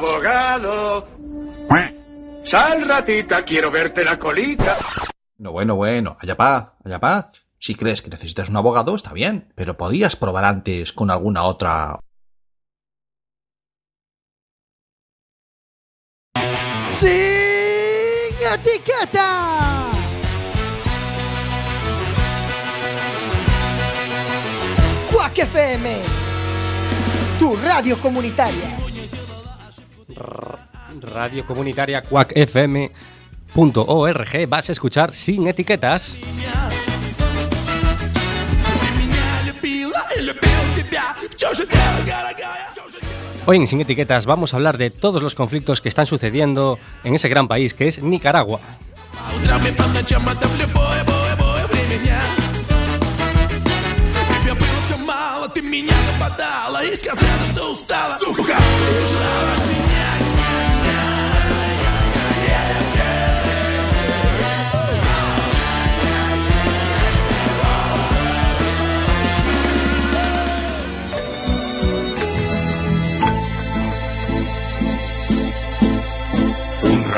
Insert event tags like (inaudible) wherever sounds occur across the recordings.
Abogado. Sal, ratita, quiero verte la colita. No, bueno, bueno, haya paz, haya paz. Si crees que necesitas un abogado, está bien, pero podías probar antes con alguna otra. ¡Sin etiqueta! Quack FM, tu radio comunitaria. Radio Comunitaria Quack FM.org vas a escuchar sin etiquetas. Hoy en Sin Etiquetas vamos a hablar de todos los conflictos que están sucediendo en ese gran país que es Nicaragua.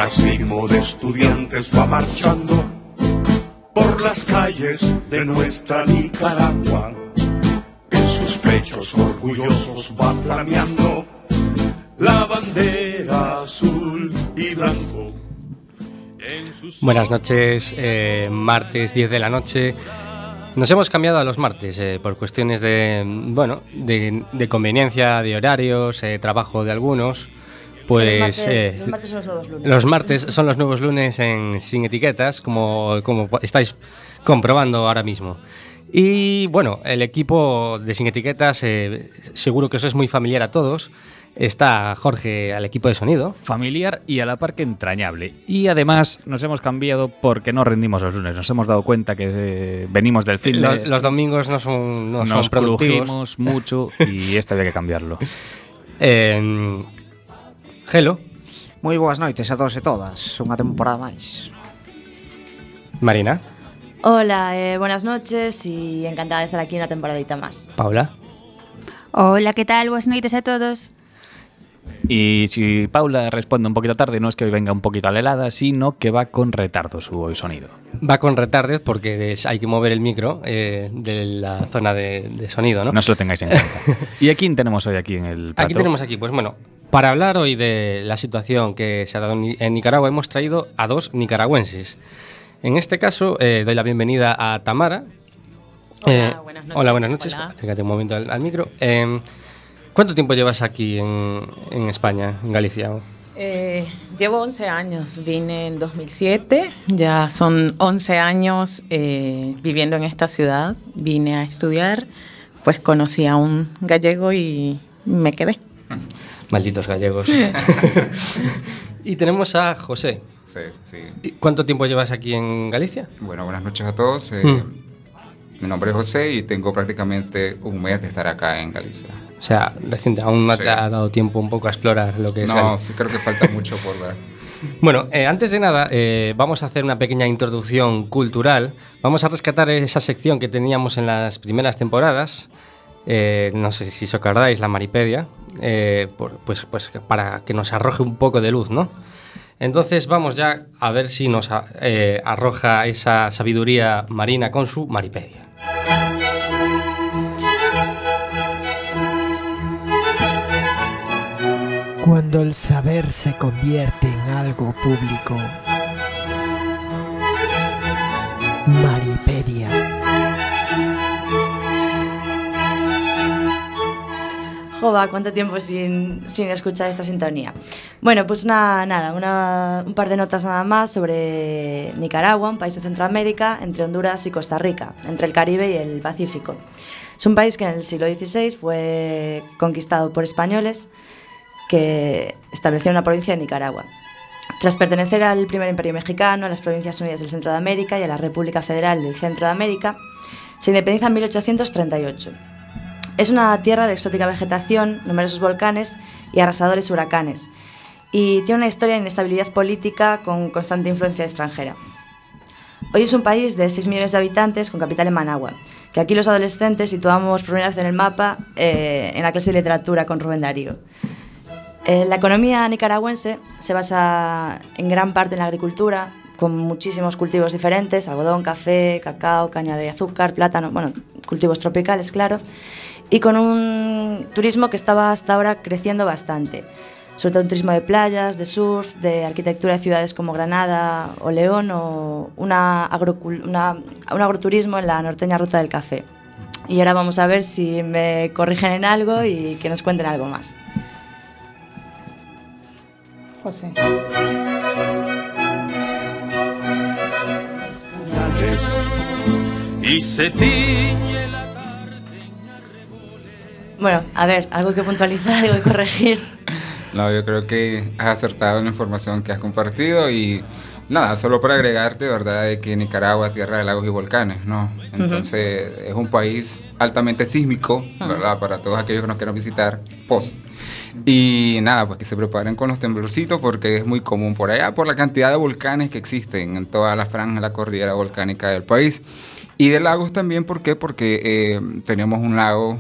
Racimo de estudiantes va marchando por las calles de nuestra Nicaragua. En sus pechos orgullosos va flameando la bandera azul y blanco. Buenas noches, eh, martes 10 de la noche. Nos hemos cambiado a los martes eh, por cuestiones de, bueno, de, de conveniencia, de horarios, eh, trabajo de algunos. Pues los, martes, eh, los martes son los nuevos lunes. los martes son los nuevos lunes en Sin Etiquetas, como, como estáis comprobando ahora mismo. Y bueno, el equipo de Sin Etiquetas eh, seguro que os es muy familiar a todos. Está Jorge al equipo de sonido. familiar y a la par que entrañable. Y además nos hemos cambiado porque no rendimos los lunes. Nos hemos dado cuenta que eh, venimos del fin Lo- de... los domingos no son, no son nos productivos. crujimos mucho y esto había que cambiarlo. (laughs) Eh, Gelo, Moi boas noites a todos e todas Unha temporada máis Marina, Hola, eh, buenas noches y encantada de estar aquí una temporadita más. Paula, Hola, ¿qué tal? Buenas noches a todos. Y si Paula responde un poquito tarde, no es que hoy venga un poquito alelada, sino que va con retardo su sonido. va con retardes porque hay que mover el micro eh, de la zona de, de sonido, ¿no? No se lo tengáis en cuenta. (laughs) ¿Y a quién tenemos hoy aquí en el plato? Aquí tenemos aquí, pues bueno, para hablar hoy de la situación que se ha dado en Ni- en Nicaragua, hemos traído a dos nicaragüenses. En este caso, eh, doy la bienvenida a Tamara. Hola, buenas noches. Hola, buenas noches. Hola. Acércate un momento al, al micro. Eh, ¿Cuánto tiempo llevas aquí en, en España, en Galicia? Eh, llevo 11 años, vine en 2007, ya son 11 años eh, viviendo en esta ciudad, vine a estudiar, pues conocí a un gallego y me quedé. Malditos gallegos. (laughs) y tenemos a José. Sí, sí. ¿Y ¿Cuánto tiempo llevas aquí en Galicia? Bueno, buenas noches a todos. Eh, Mm. Mi nombre es José y tengo prácticamente un mes de estar acá en Galicia. O sea, reciente, aún no Sí. te ha dado tiempo un poco a explorar lo que es No, Galicia. sí creo que falta mucho por ver. (laughs) Bueno, eh, antes de nada, eh, vamos a hacer una pequeña introducción cultural. Vamos a rescatar esa sección que teníamos en las primeras temporadas. Eh, no sé si os acordáis, la Maripedia. eh, pues, pues para que nos arroje un poco de luz, ¿no? Entonces vamos ya a ver si nos eh, arroja esa sabiduría marina con su Maripedia. Cuando el saber se convierte en algo público. Jova, ¿cuánto tiempo sin, sin escuchar esta sintonía? Bueno, pues una, nada, una- un par de notas nada más sobre Nicaragua, un país de Centroamérica, entre Honduras y Costa Rica, entre el Caribe y el Pacífico. Es un país que en el siglo XVI fue conquistado por españoles que establecieron una provincia de Nicaragua. Tras pertenecer al primer imperio mexicano, a las Provincias Unidas del Centro de América y a la República Federal del Centro de América, se independiza en 1838. Es una tierra de exótica vegetación, numerosos volcanes y arrasadores huracanes, y tiene una historia de inestabilidad política con constante influencia extranjera. Hoy es un país de 6 millones de habitantes con capital en Managua, que aquí los adolescentes situamos primera vez en el mapa eh, en la clase de literatura con Rubén Darío. Eh, la economía nicaragüense se basa en gran parte en la agricultura, con muchísimos cultivos diferentes, algodón, café, cacao, caña de azúcar, plátano, bueno, cultivos tropicales, claro, y con un turismo que estaba hasta ahora creciendo bastante sobre todo un turismo de playas, de surf, de arquitectura de ciudades como Granada o León o una, agrocul una un agroturismo en la norteña Ruta del Café. Y ahora vamos a ver si me corrigen en algo y que nos cuenten algo más. José. Y se tiñe la Bueno, a ver, algo que puntualizar, algo que corregir. (laughs) No, yo creo que has acertado en la información que has compartido y nada, solo para agregarte, ¿verdad?, de que Nicaragua es tierra de lagos y volcanes, ¿no? Entonces es un país altamente sísmico, ¿verdad?, para todos aquellos que nos quieran visitar post. Y nada, pues que se preparen con los temblorcitos porque es muy común por allá, por la cantidad de volcanes que existen en toda la franja de la cordillera volcánica del país. Y de lagos también, ¿por qué? Porque eh, tenemos un lago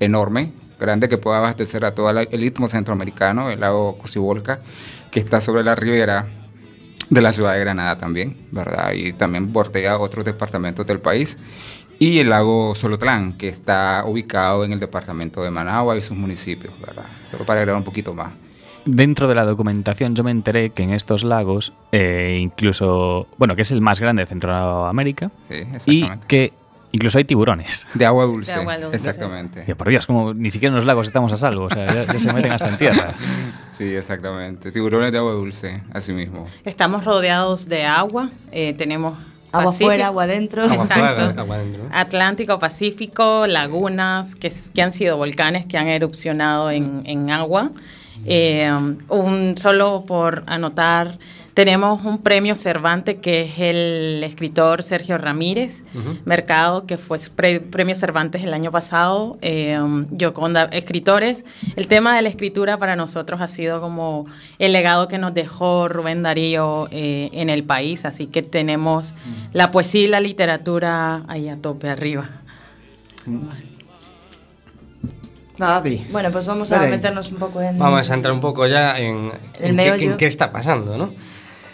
enorme, grande, que puede abastecer a todo el istmo centroamericano, el lago Cocibolca, que está sobre la ribera de la ciudad de Granada también, ¿verdad? Y también bordea otros departamentos del país. Y el lago Solotlán, que está ubicado en el departamento de Managua y sus municipios, ¿verdad? Solo para agregar un poquito más. Dentro de la documentación yo me enteré que en estos lagos, eh, incluso, bueno, que es el más grande de Centroamérica, Sí, y que incluso hay tiburones. De agua dulce. De agua dulce. Exactamente. Y por Dios, como ni siquiera en los lagos estamos a salvo, o sea, ya, ya se (laughs) meten hasta en tierra. Sí, exactamente. Tiburones de agua dulce, así mismo. Estamos rodeados de agua, eh, tenemos Agua Pacífico. afuera, agua adentro. Agua Exacto. agua adentro. Atlántico, Pacífico, lagunas que, que han sido volcanes que han erupcionado en, en agua. Eh, un, solo por anotar, tenemos un premio Cervantes que es el escritor Sergio Ramírez Mercado, que fue pre- premio Cervantes el año pasado. Eh, Yoconda, escritores. El tema de la escritura para nosotros ha sido como el legado que nos dejó Rubén Darío eh, en el país, así que tenemos la poesía y la literatura ahí a tope arriba. Nada, di. Bueno, pues vamos a Dale. meternos un poco en... Vamos a entrar un poco ya en, El en, qué, meollo. en qué está pasando, ¿no?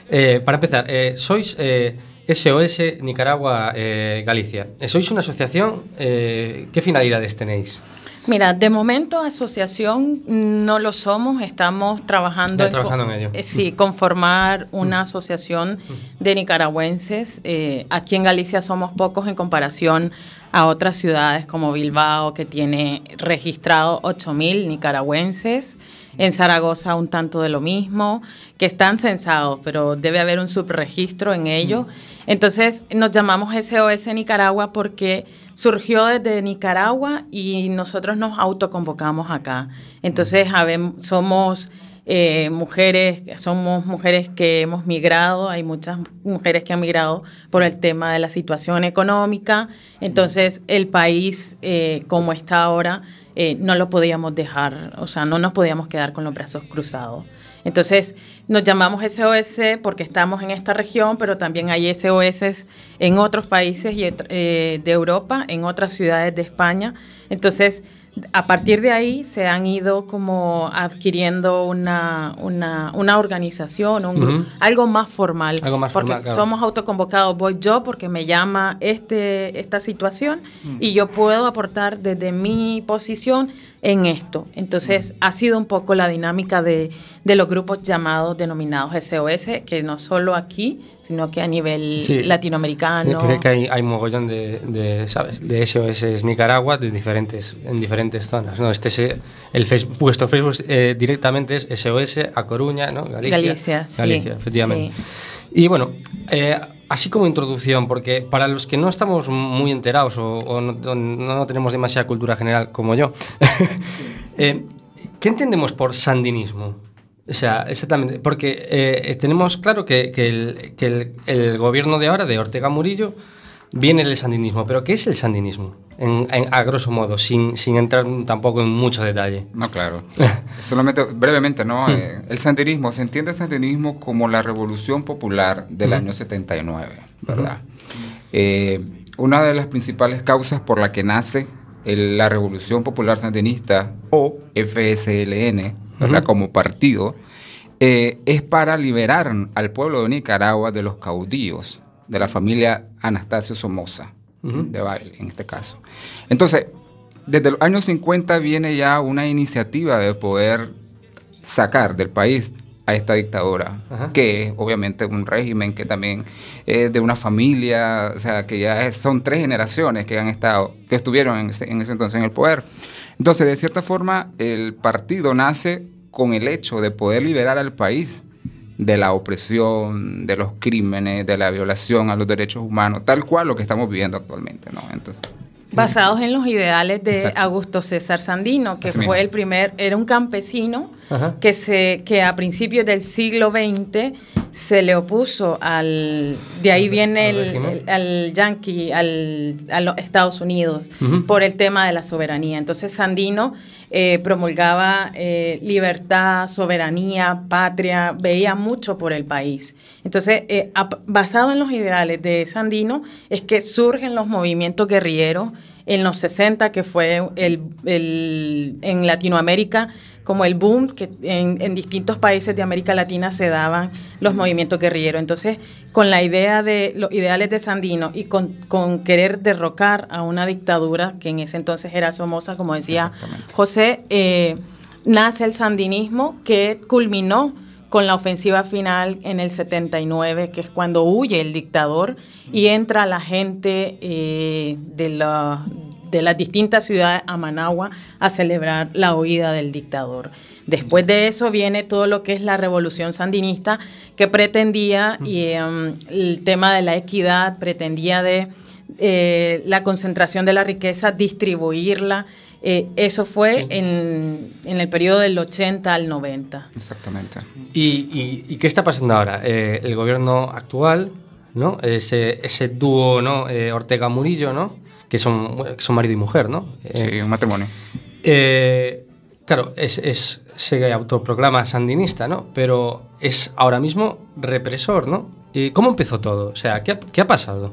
Eh, para empezar, eh, sois eh, SOS Nicaragua eh, Galicia. Eh, sois una asociación, eh, ¿qué finalidades tenéis? Mira, de momento asociación no lo somos, estamos trabajando, Estáis trabajando en ello. eh, sí, conformar una asociación de nicaragüenses. Eh, aquí en Galicia somos pocos en comparación a otras ciudades como Bilbao, que tiene registrado 8.000 nicaragüenses. En Zaragoza un tanto de lo mismo, que están censados, pero debe haber un subregistro en ello. Entonces nos llamamos SOS Nicaragua porque surgió desde Nicaragua y nosotros nos autoconvocamos acá. Entonces somos eh, mujeres, somos mujeres que hemos migrado, hay muchas mujeres que han migrado por el tema de la situación económica. Entonces el país eh, como está ahora eh, no lo podíamos dejar, o sea, no nos podíamos quedar con los brazos cruzados. Entonces, nos llamamos SOS porque estamos en esta región, pero también hay SOS en otros países y, eh, de Europa, en otras ciudades de España. Entonces, a partir de ahí se han ido como adquiriendo una, una, una organización, un algo más formal. Algo más porque formal, claro. somos autoconvocados, voy yo porque me llama este, esta situación y yo puedo aportar desde mi posición en esto. Entonces, ha sido un poco la dinámica de, de los grupos llamados, denominados SOS, que no solo aquí, sino que a nivel Sí. latinoamericano. Parece que hay, hay mogollón de, de, ¿sabes? de SOS Nicaragua de diferentes, en diferentes zonas. ¿no? Este es eh, el Facebook, vuestro Facebook eh, directamente es SOS a Coruña, ¿no? Galicia. Galicia, sí, Galicia, efectivamente. Y bueno, eh, así como introducción, porque para los que no estamos muy enterados o, o no, tenemos demasiada cultura general como yo, (laughs) eh, ¿qué entendemos por sandinismo? O sea, exactamente, porque eh, tenemos claro que, que el, que el- el gobierno de ahora, de Ortega Murillo, viene del sandinismo, pero ¿qué es el sandinismo? En- en- a grosso modo, sin, sin entrar tampoco en mucho detalle. No, claro. (laughs) Solamente brevemente, ¿no? Eh, el sandinismo, se entiende el sandinismo como la revolución popular del año 79, ¿verdad? Eh, una de las principales causas por la que nace el- la Revolución Popular Sandinista o FSLN, ¿verdad? como partido, eh, es para liberar al pueblo de Nicaragua de los caudillos de la familia Anastasio Somoza, de baile en este caso. Entonces, desde los años 50 viene ya una iniciativa de poder sacar del país a esta dictadura, Ajá. que es obviamente un régimen que también es de una familia, o sea, que ya es- son tres generaciones que han estado, que estuvieron en ese, en ese entonces en el poder. Entonces, de cierta forma, el partido nace con el hecho de poder liberar al país de la opresión, de los crímenes, de la violación a los derechos humanos, tal cual lo que estamos viviendo actualmente, ¿no? Entonces, Basados en los ideales de Exacto. Augusto César Sandino, que Así fue mismo. el primer, era un campesino Ajá. que se que a principios del siglo XX se le opuso al de ahí viene el, al yankee al a los Estados Unidos por el tema de la soberanía. Entonces Sandino eh, promulgaba eh, libertad soberanía patria veía mucho por el país. Entonces eh, basado en los ideales de Sandino es que surgen los movimientos guerrilleros en los 60, que fue el, el- en Latinoamérica como el boom que en, en distintos países de América Latina se daban los movimientos guerrilleros. Entonces, con la idea de los ideales de Sandino y con, con querer derrocar a una dictadura que en ese entonces era Somoza, como decía José, eh, nace el sandinismo que culminó con la ofensiva final en el 79, que es cuando huye el dictador y entra la gente eh, de, la- de las distintas ciudades a Managua a celebrar la huida del dictador. Después de eso viene todo lo que es la revolución sandinista, que pretendía, y em, el tema de la equidad, pretendía de eh, la concentración de la riqueza, distribuirla. Eh, eso fue en, en el periodo del 80 al 90. exactamente. ¿Y, y- y qué está pasando ahora? Eh, el gobierno actual, ¿no? Ese, ese dúo, ¿no? Ortega-Murillo, ¿no? Que son, que son marido y mujer, ¿no? Eh, Sí, un matrimonio. eh, claro, es, es- se autoproclama sandinista, ¿no? Pero es ahora mismo represor, ¿no? ¿Y ¿Cómo empezó todo? O sea, ¿qué ha, qué ha pasado?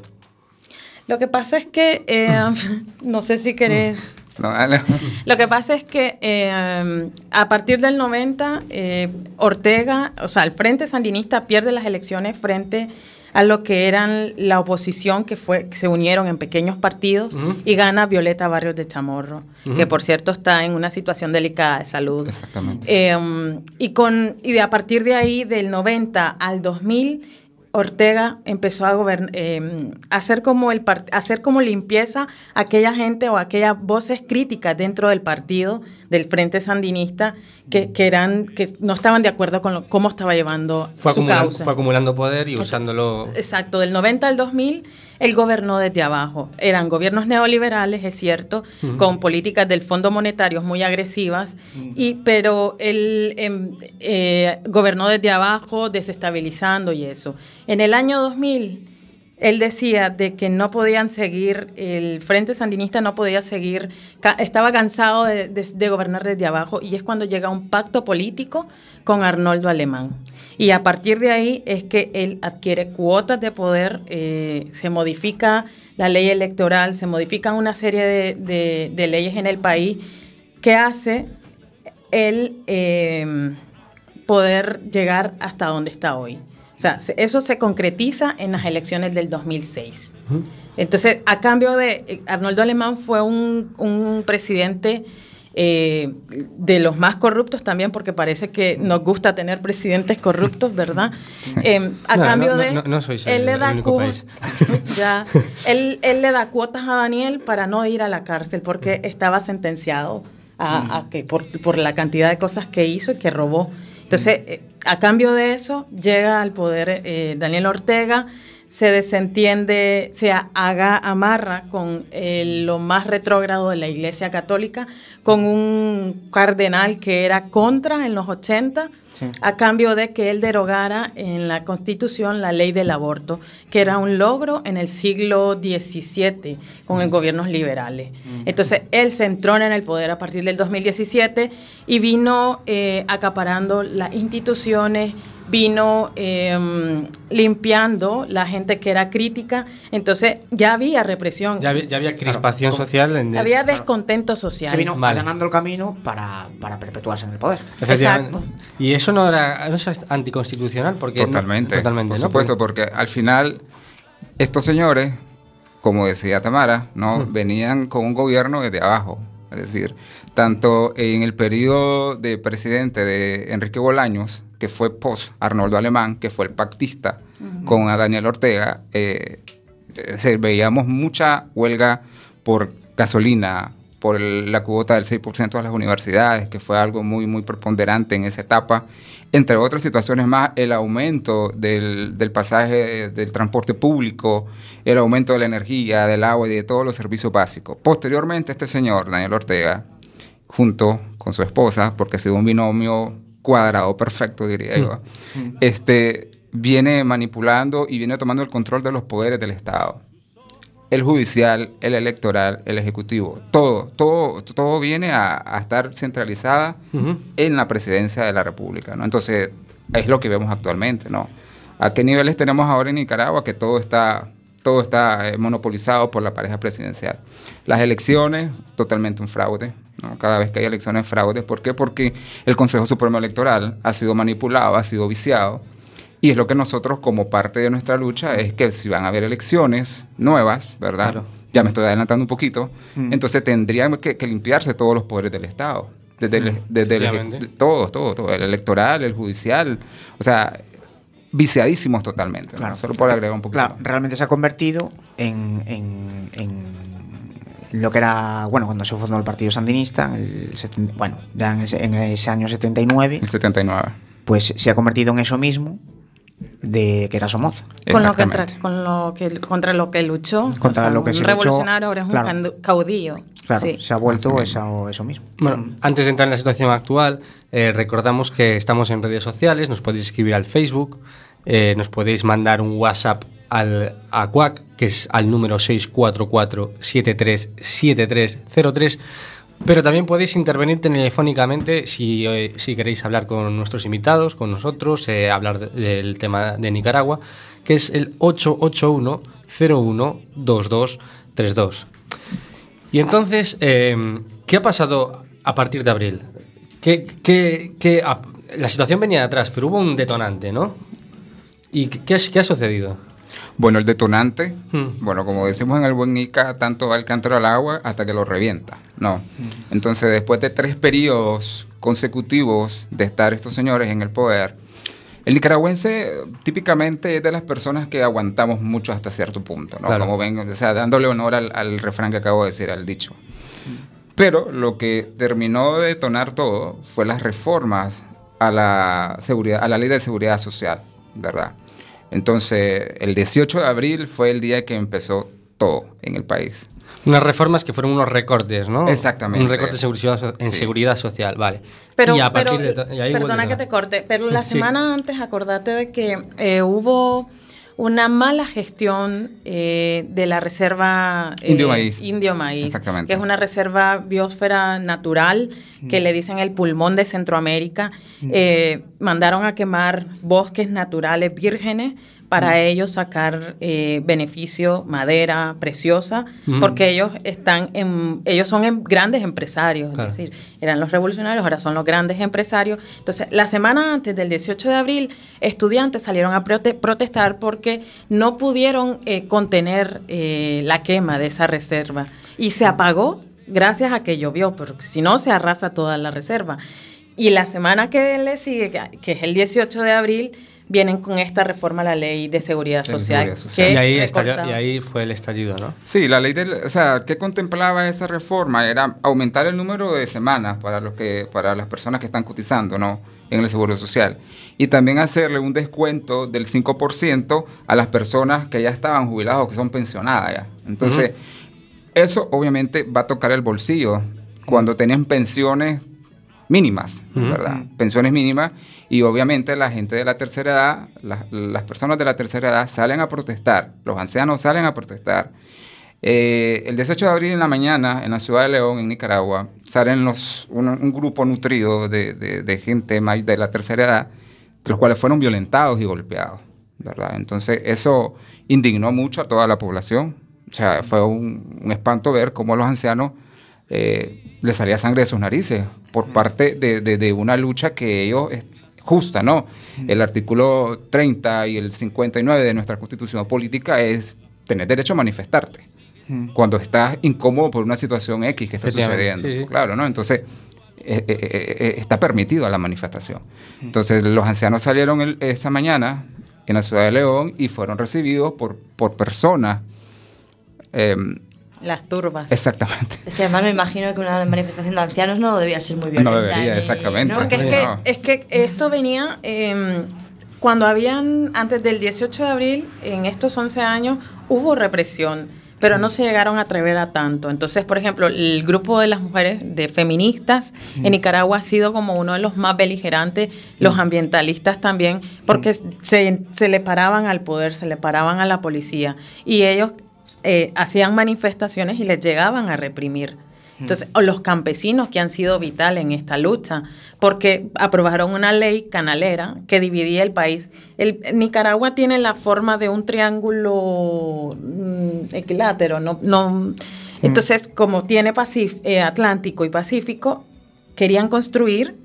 Lo que pasa es que, eh, (laughs) no sé si querés... No, dale. (laughs) Lo que pasa es que eh, a partir del 90, eh, Ortega, o sea, el Frente Sandinista pierde las elecciones frente a lo que eran la oposición que fue que se unieron en pequeños partidos y gana Violeta Barrios de Chamorro, que por cierto está en una situación delicada de salud. Exactamente. Eh, y, con, y de a partir de ahí, del 90 al 2000, Ortega empezó a gobernar, hacer como el hacer como limpieza a aquella gente o aquellas voces críticas dentro del partido del Frente Sandinista que, que eran que no estaban de acuerdo con lo- cómo estaba llevando Fue su acumulando, causa. fue acumulando poder y usándolo... Exacto, del 90 al 2000 él gobernó desde abajo. Eran gobiernos neoliberales, es cierto, con políticas del Fondo Monetario muy agresivas, y, pero él em, eh, gobernó desde abajo, desestabilizando y eso. En el año 2000 él decía de que no podían seguir, el Frente Sandinista no podía seguir, estaba cansado de, gobernar desde abajo y es cuando llega un pacto político con Arnoldo Alemán. Y a partir de ahí es que él adquiere cuotas de poder, eh, se modifica la ley electoral, se modifican una serie de leyes en el país que hace él eh, poder llegar hasta donde está hoy. O sea, se- eso se concretiza en las elecciones del 2006. Entonces, a cambio de, eh, Arnoldo Alemán fue un, un presidente eh, de los más corruptos también, porque parece que nos gusta tener presidentes corruptos, ¿verdad? Eh, a No, cambio no, de... no, no sois él el- le da país. (laughs) ya, él, él le da cuotas a Daniel para no ir a la cárcel, porque estaba sentenciado a, a que por, por la cantidad de cosas que hizo y que robó. Entonces, eh, a cambio de eso, llega al poder eh, Daniel Ortega, se desentiende, se haga, amarra con eh, lo más retrógrado de la Iglesia Católica, con un cardenal que era contra en los 80, a cambio de que él derogara en la Constitución la ley del aborto, que era un logro en el siglo XVII con los gobiernos liberales. Entonces, él se entrona en el poder a partir del 2017 y vino eh, acaparando las instituciones vino eh, limpiando la gente que era crítica, entonces ya había represión. Ya había, ya había crispación social. En había descontento social. Se vino Vale. allanando el camino para, para perpetuarse en el poder. Efectivamente. Y eso no era no es anticonstitucional porque no- Totalmente. totalmente, por ¿no? supuesto, porque al final estos señores, como decía Tamara, no venían con un gobierno desde abajo. Es decir, tanto en el periodo de presidente de Enrique Bolaños, que fue post Arnoldo Alemán, que fue el pactista con a Daniel Ortega, eh, eh, veíamos mucha huelga por gasolina, por el- la cuota del 6% de las universidades, que fue algo muy, muy preponderante en esa etapa. Entre otras situaciones más, el aumento del, del pasaje del transporte público, el aumento de la energía, del agua y de todos los servicios básicos. Posteriormente, este señor, Daniel Ortega, junto con su esposa, porque ha sido un binomio cuadrado perfecto, diría yo, este, viene manipulando y viene tomando el control de los poderes del Estado. El judicial, el electoral, el ejecutivo, todo, todo, todo viene a, a estar centralizada en la presidencia de la República, ¿no? Entonces, es lo que vemos actualmente, ¿no? ¿A qué niveles tenemos ahora en Nicaragua que todo está, todo está eh, monopolizado por la pareja presidencial? Las elecciones, totalmente un fraude, ¿no? Cada vez que hay elecciones, fraude. ¿Por qué? Porque el Consejo Supremo Electoral ha sido manipulado, ha sido viciado. Y es lo que nosotros, como parte de nuestra lucha, es que si van a haber elecciones nuevas, ¿verdad? Claro. Ya me estoy adelantando un poquito. Mm. Entonces tendrían que, que limpiarse todos los poderes del Estado. Desde, el, desde el, todo, todo, todo. El electoral, el judicial. O sea, viciadísimos totalmente. ¿no? Claro. Solo por agregar un poquito. Claro, realmente se ha convertido en, en- en lo que era, bueno, cuando se fundó el Partido Sandinista, en el seten- bueno, ya en ese, en ese año 79, El 79. pues se ha convertido en eso mismo de que era Somoza. Con lo, que, con lo que contra lo que luchó. Contra lo que un se revolucionario ahora es claro. un caudillo. Claro, Sí. se ha vuelto eso, eso mismo. Bueno, antes de entrar en la situación actual, eh, recordamos que estamos en redes sociales, nos podéis escribir al Facebook, eh, nos podéis mandar un WhatsApp al, a que es al número 644-737303, pero también podéis intervenir telefónicamente si, eh, si queréis hablar con nuestros invitados, con nosotros, eh, hablar de- del tema de Nicaragua, que es el 881-012232. Y entonces, eh, ¿qué ha pasado a partir de abril? ¿Qué, qué- la situación venía de atrás, pero hubo un detonante, ¿no? ¿Y qué, qué ha sucedido? Bueno, el detonante, Hmm. bueno, como decimos en el buen Nica, tanto va el cántaro al agua hasta que lo revienta, ¿no? Entonces, después de tres periodos consecutivos de estar estos señores en el poder, el nicaragüense típicamente es de las personas que aguantamos mucho hasta cierto punto, ¿no? Claro. Como ven, o sea, dándole honor al, al refrán que acabo de decir, al dicho. Pero lo que terminó de detonar todo fue las reformas a la seguridad, a la ley de seguridad social, ¿verdad? Entonces, el 18 de abril fue el día que empezó todo en el país. Unas reformas que fueron unos recortes, ¿no? Exactamente. Un recorte en seguridad, so- en Sí. seguridad social, vale. Pero, y a pero, partir de to- y ahí perdona que te corte, pero la (laughs) Sí. semana antes acordate de que eh, hubo una mala gestión eh, de la reserva eh, Indio Maíz. Indio Maíz, Exactamente. que es una reserva biosfera natural que le dicen el pulmón de Centroamérica. Eh, mandaron a quemar bosques naturales vírgenes para ellos sacar eh, beneficio, madera preciosa, Mm. porque ellos están en, ellos son em- grandes empresarios, Claro. es decir, eran los revolucionarios, ahora son los grandes empresarios. Entonces, la semana antes del 18 de abril, estudiantes salieron a prote- protestar porque no pudieron eh, contener eh, la quema de esa reserva y se apagó gracias a que llovió, porque si no se arrasa toda la reserva. Y la semana que le sigue, que es el 18 de abril, vienen con esta reforma a la ley de seguridad social. seguridad social. que Y ahí, estalló- recorta- y ahí fue el estallido, ¿no? Sí, la ley del, o sea, ¿qué contemplaba esa reforma? Era aumentar el número de semanas para los que, para las personas que están cotizando, ¿no? En el seguro social. Y también hacerle un descuento del 5% a las personas que ya estaban jubiladas o que son pensionadas ya. Entonces, eso obviamente va a tocar el bolsillo cuando tienen pensiones mínimas. ¿verdad? Pensiones mínimas y obviamente la gente de la tercera edad, la- las personas de la tercera edad salen a protestar, los ancianos salen a protestar. Eh, el 18 de abril en la mañana, en la ciudad de León, en Nicaragua, salen los, un, un grupo nutrido de, de- de gente may- de la tercera edad los cuales fueron violentados y golpeados, ¿verdad? Entonces eso indignó mucho a toda la población. O sea, fue un, un espanto ver cómo los ancianos eh, les salía sangre de sus narices por parte de, de- de una lucha que ellos es justa, ¿no? El artículo 30 y el 59 de nuestra constitución política es tener derecho a manifestarte cuando estás incómodo por una situación X que está sucediendo. sí, sí. Claro, ¿no? Entonces, eh, eh, eh, eh, está permitido la manifestación. Entonces, los ancianos salieron el- esa mañana en la ciudad de León y fueron recibidos por, por personas. Las turbas. exactamente. Es que además me imagino que una manifestación de ancianos no debía ser muy violenta. No debería, exactamente. ¿no? Porque es No. que, es que esto venía em, cuando habían, antes del 18 de abril, en estos 11 años, hubo represión, pero no se llegaron a atrever a tanto. Entonces, por ejemplo, el grupo de las mujeres de feministas en Nicaragua ha sido como uno de los más beligerantes, los ambientalistas también, porque se, se le paraban al poder, se le paraban a la policía y ellos eh, hacían manifestaciones y les llegaban a reprimir. Entonces, o los campesinos que han sido vital en esta lucha, porque aprobaron una ley canalera que dividía el país. El, Nicaragua tiene la forma de un triángulo mm, equilátero, no, no, entonces como tiene Pacif- eh, Atlántico y Pacífico, querían construir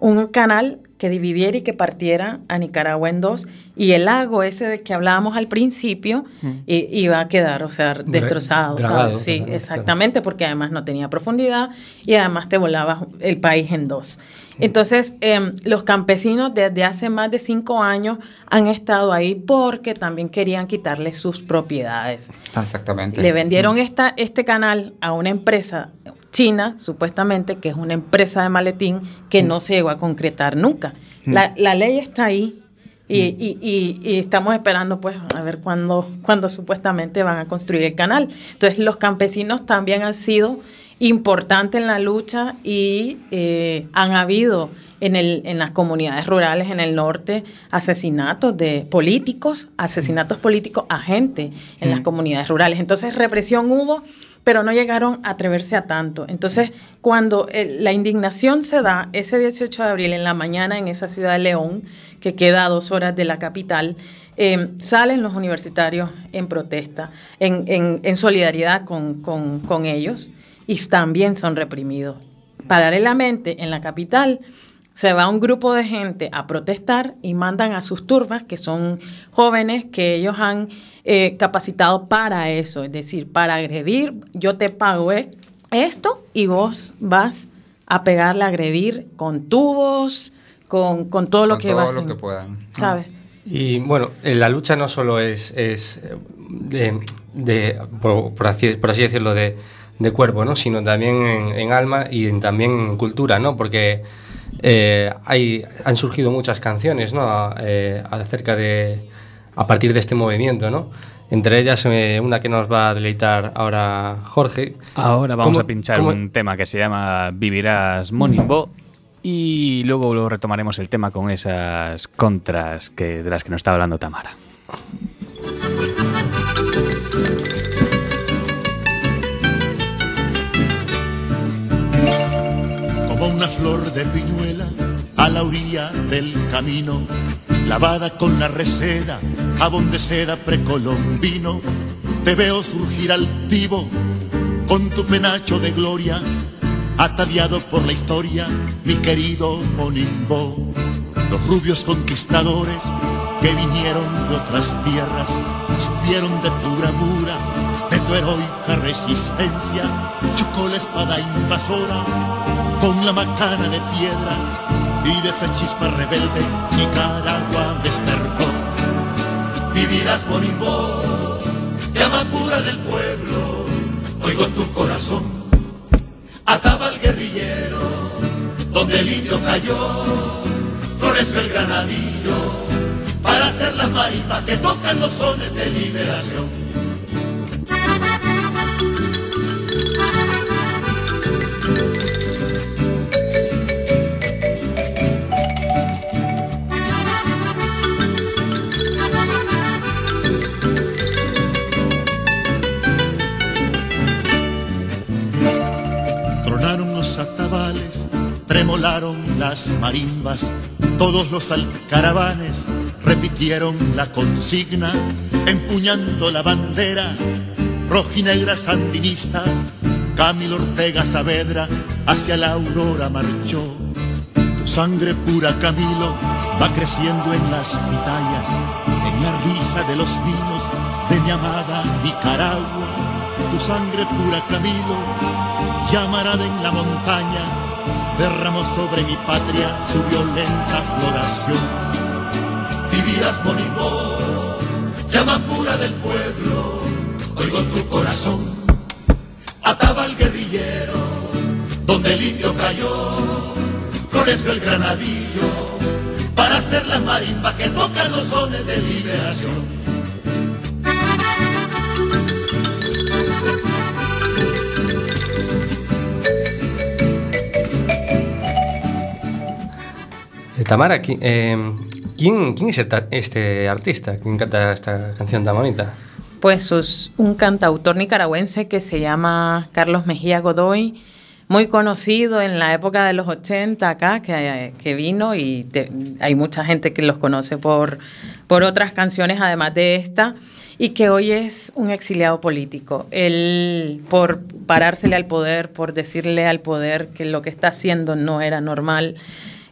un canal que dividiera y que partiera a Nicaragua en dos y el lago ese de que hablábamos al principio iba a quedar, o sea, destrozado, dragado, ¿sabes? Sí, claro, exactamente, porque además no tenía profundidad y además te volabas el país en dos. Entonces, em, los campesinos desde hace más de cinco años han estado ahí porque también querían quitarle sus propiedades. Exactamente. Le vendieron esta, este canal a una empresa china, supuestamente, que es una empresa de maletín que no se llegó a concretar nunca. La, la ley está ahí y, y- y- y estamos esperando pues a ver cuándo, cuándo supuestamente van a construir el canal. Entonces los campesinos también han sido importantes en la lucha y eh, han habido en, el, en las comunidades rurales en el norte asesinatos de políticos, asesinatos políticos a gente en las comunidades rurales. Entonces represión hubo, pero no llegaron a atreverse a tanto. Entonces, cuando eh, la indignación se da ese 18 de abril en la mañana en esa ciudad de León, que queda a dos horas de la capital, eh, salen los universitarios en protesta, en, solidaridad con- con ellos, y también son reprimidos. Paralelamente, en la capital, se va un grupo de gente a protestar y mandan a sus turbas, que son jóvenes que ellos han eh, capacitado para eso, es decir, para agredir, yo te pago e- esto y vos vas a pegarle, a agredir con tubos, con, con todo lo Con que todo vas lo que puedan. ¿Sabes? Y bueno, eh, la lucha no solo es, es eh, de, de- por, por así, por así decirlo, de, de cuerpo, ¿no? sino también en, en alma y en- también en cultura, ¿no? porque eh, hay, han surgido muchas canciones ¿no? Eh, acerca de, a partir de este movimiento. ¿no? Entre ellas eh, una que nos va a deleitar ahora Jorge. Ahora vamos ¿Cómo- a pinchar cómo- un tema que se llama Vivirás Monimbo y luego, luego retomaremos el tema con esas contras que, de las que nos está hablando Tamara. Una flor de piñuela a la orilla del camino, lavada con la reseda, jabón de seda precolombino. Te veo surgir altivo con tu penacho de gloria, ataviado por la historia, mi querido Monimbo. Los rubios conquistadores que vinieron de otras tierras supieron de tu bravura, tu heroica resistencia. Chocó la espada invasora con la macana de piedra y de esa chispa rebelde Nicaragua despertó. Vivirás Monimbo, llama pura del pueblo, oigo tu corazón, ataba al guerrillero, donde el indio cayó, floreció el granadillo, para hacer las maripas que tocan los sones de liberación. Las marimbas, todos los alcaravanes repitieron la consigna, empuñando la bandera rojinegra sandinista. Camilo Ortega Saavedra hacia la aurora marchó. Tu sangre pura, Camilo, va creciendo en las pitayas, en la risa de los niños de mi amada Nicaragua. Tu sangre pura, Camilo, llamarada en la montaña, derramó sobre mi patria su violenta floración. Vivirás, Monimor, llama pura del pueblo, oigo tu corazón, ataba al guerrillero, donde el indio cayó, floreció el granadillo, para hacer la marimba que tocan los sones de liberación. Tamara, eh, ¿quién, ¿quién es este artista? ¿Quién canta esta canción tan bonita? Pues es un cantautor nicaragüense que se llama Carlos Mejía Godoy, muy conocido en la época de los 80 acá, que, vino y hay mucha gente que los conoce por, por otras canciones además de esta, y que hoy es un exiliado político. Él, por parársele al poder, por decirle al poder que lo que está haciendo no era normal,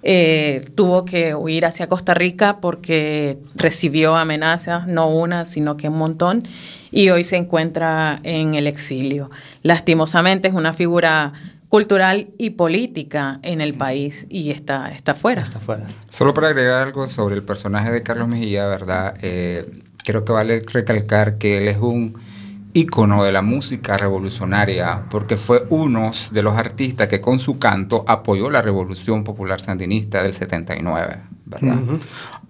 eh, tuvo que huir hacia Costa Rica porque recibió amenazas, no una, sino que un montón, y hoy se encuentra en el exilio. Lastimosamente es una figura cultural y política en el país y está, está fuera. Está fuera. Solo para agregar algo sobre el personaje de Carlos Mejía, ¿verdad? Eh, creo que vale recalcar que él es un ícono de la música revolucionaria porque fue uno de los artistas que con su canto apoyó la revolución popular sandinista del 79, ¿verdad?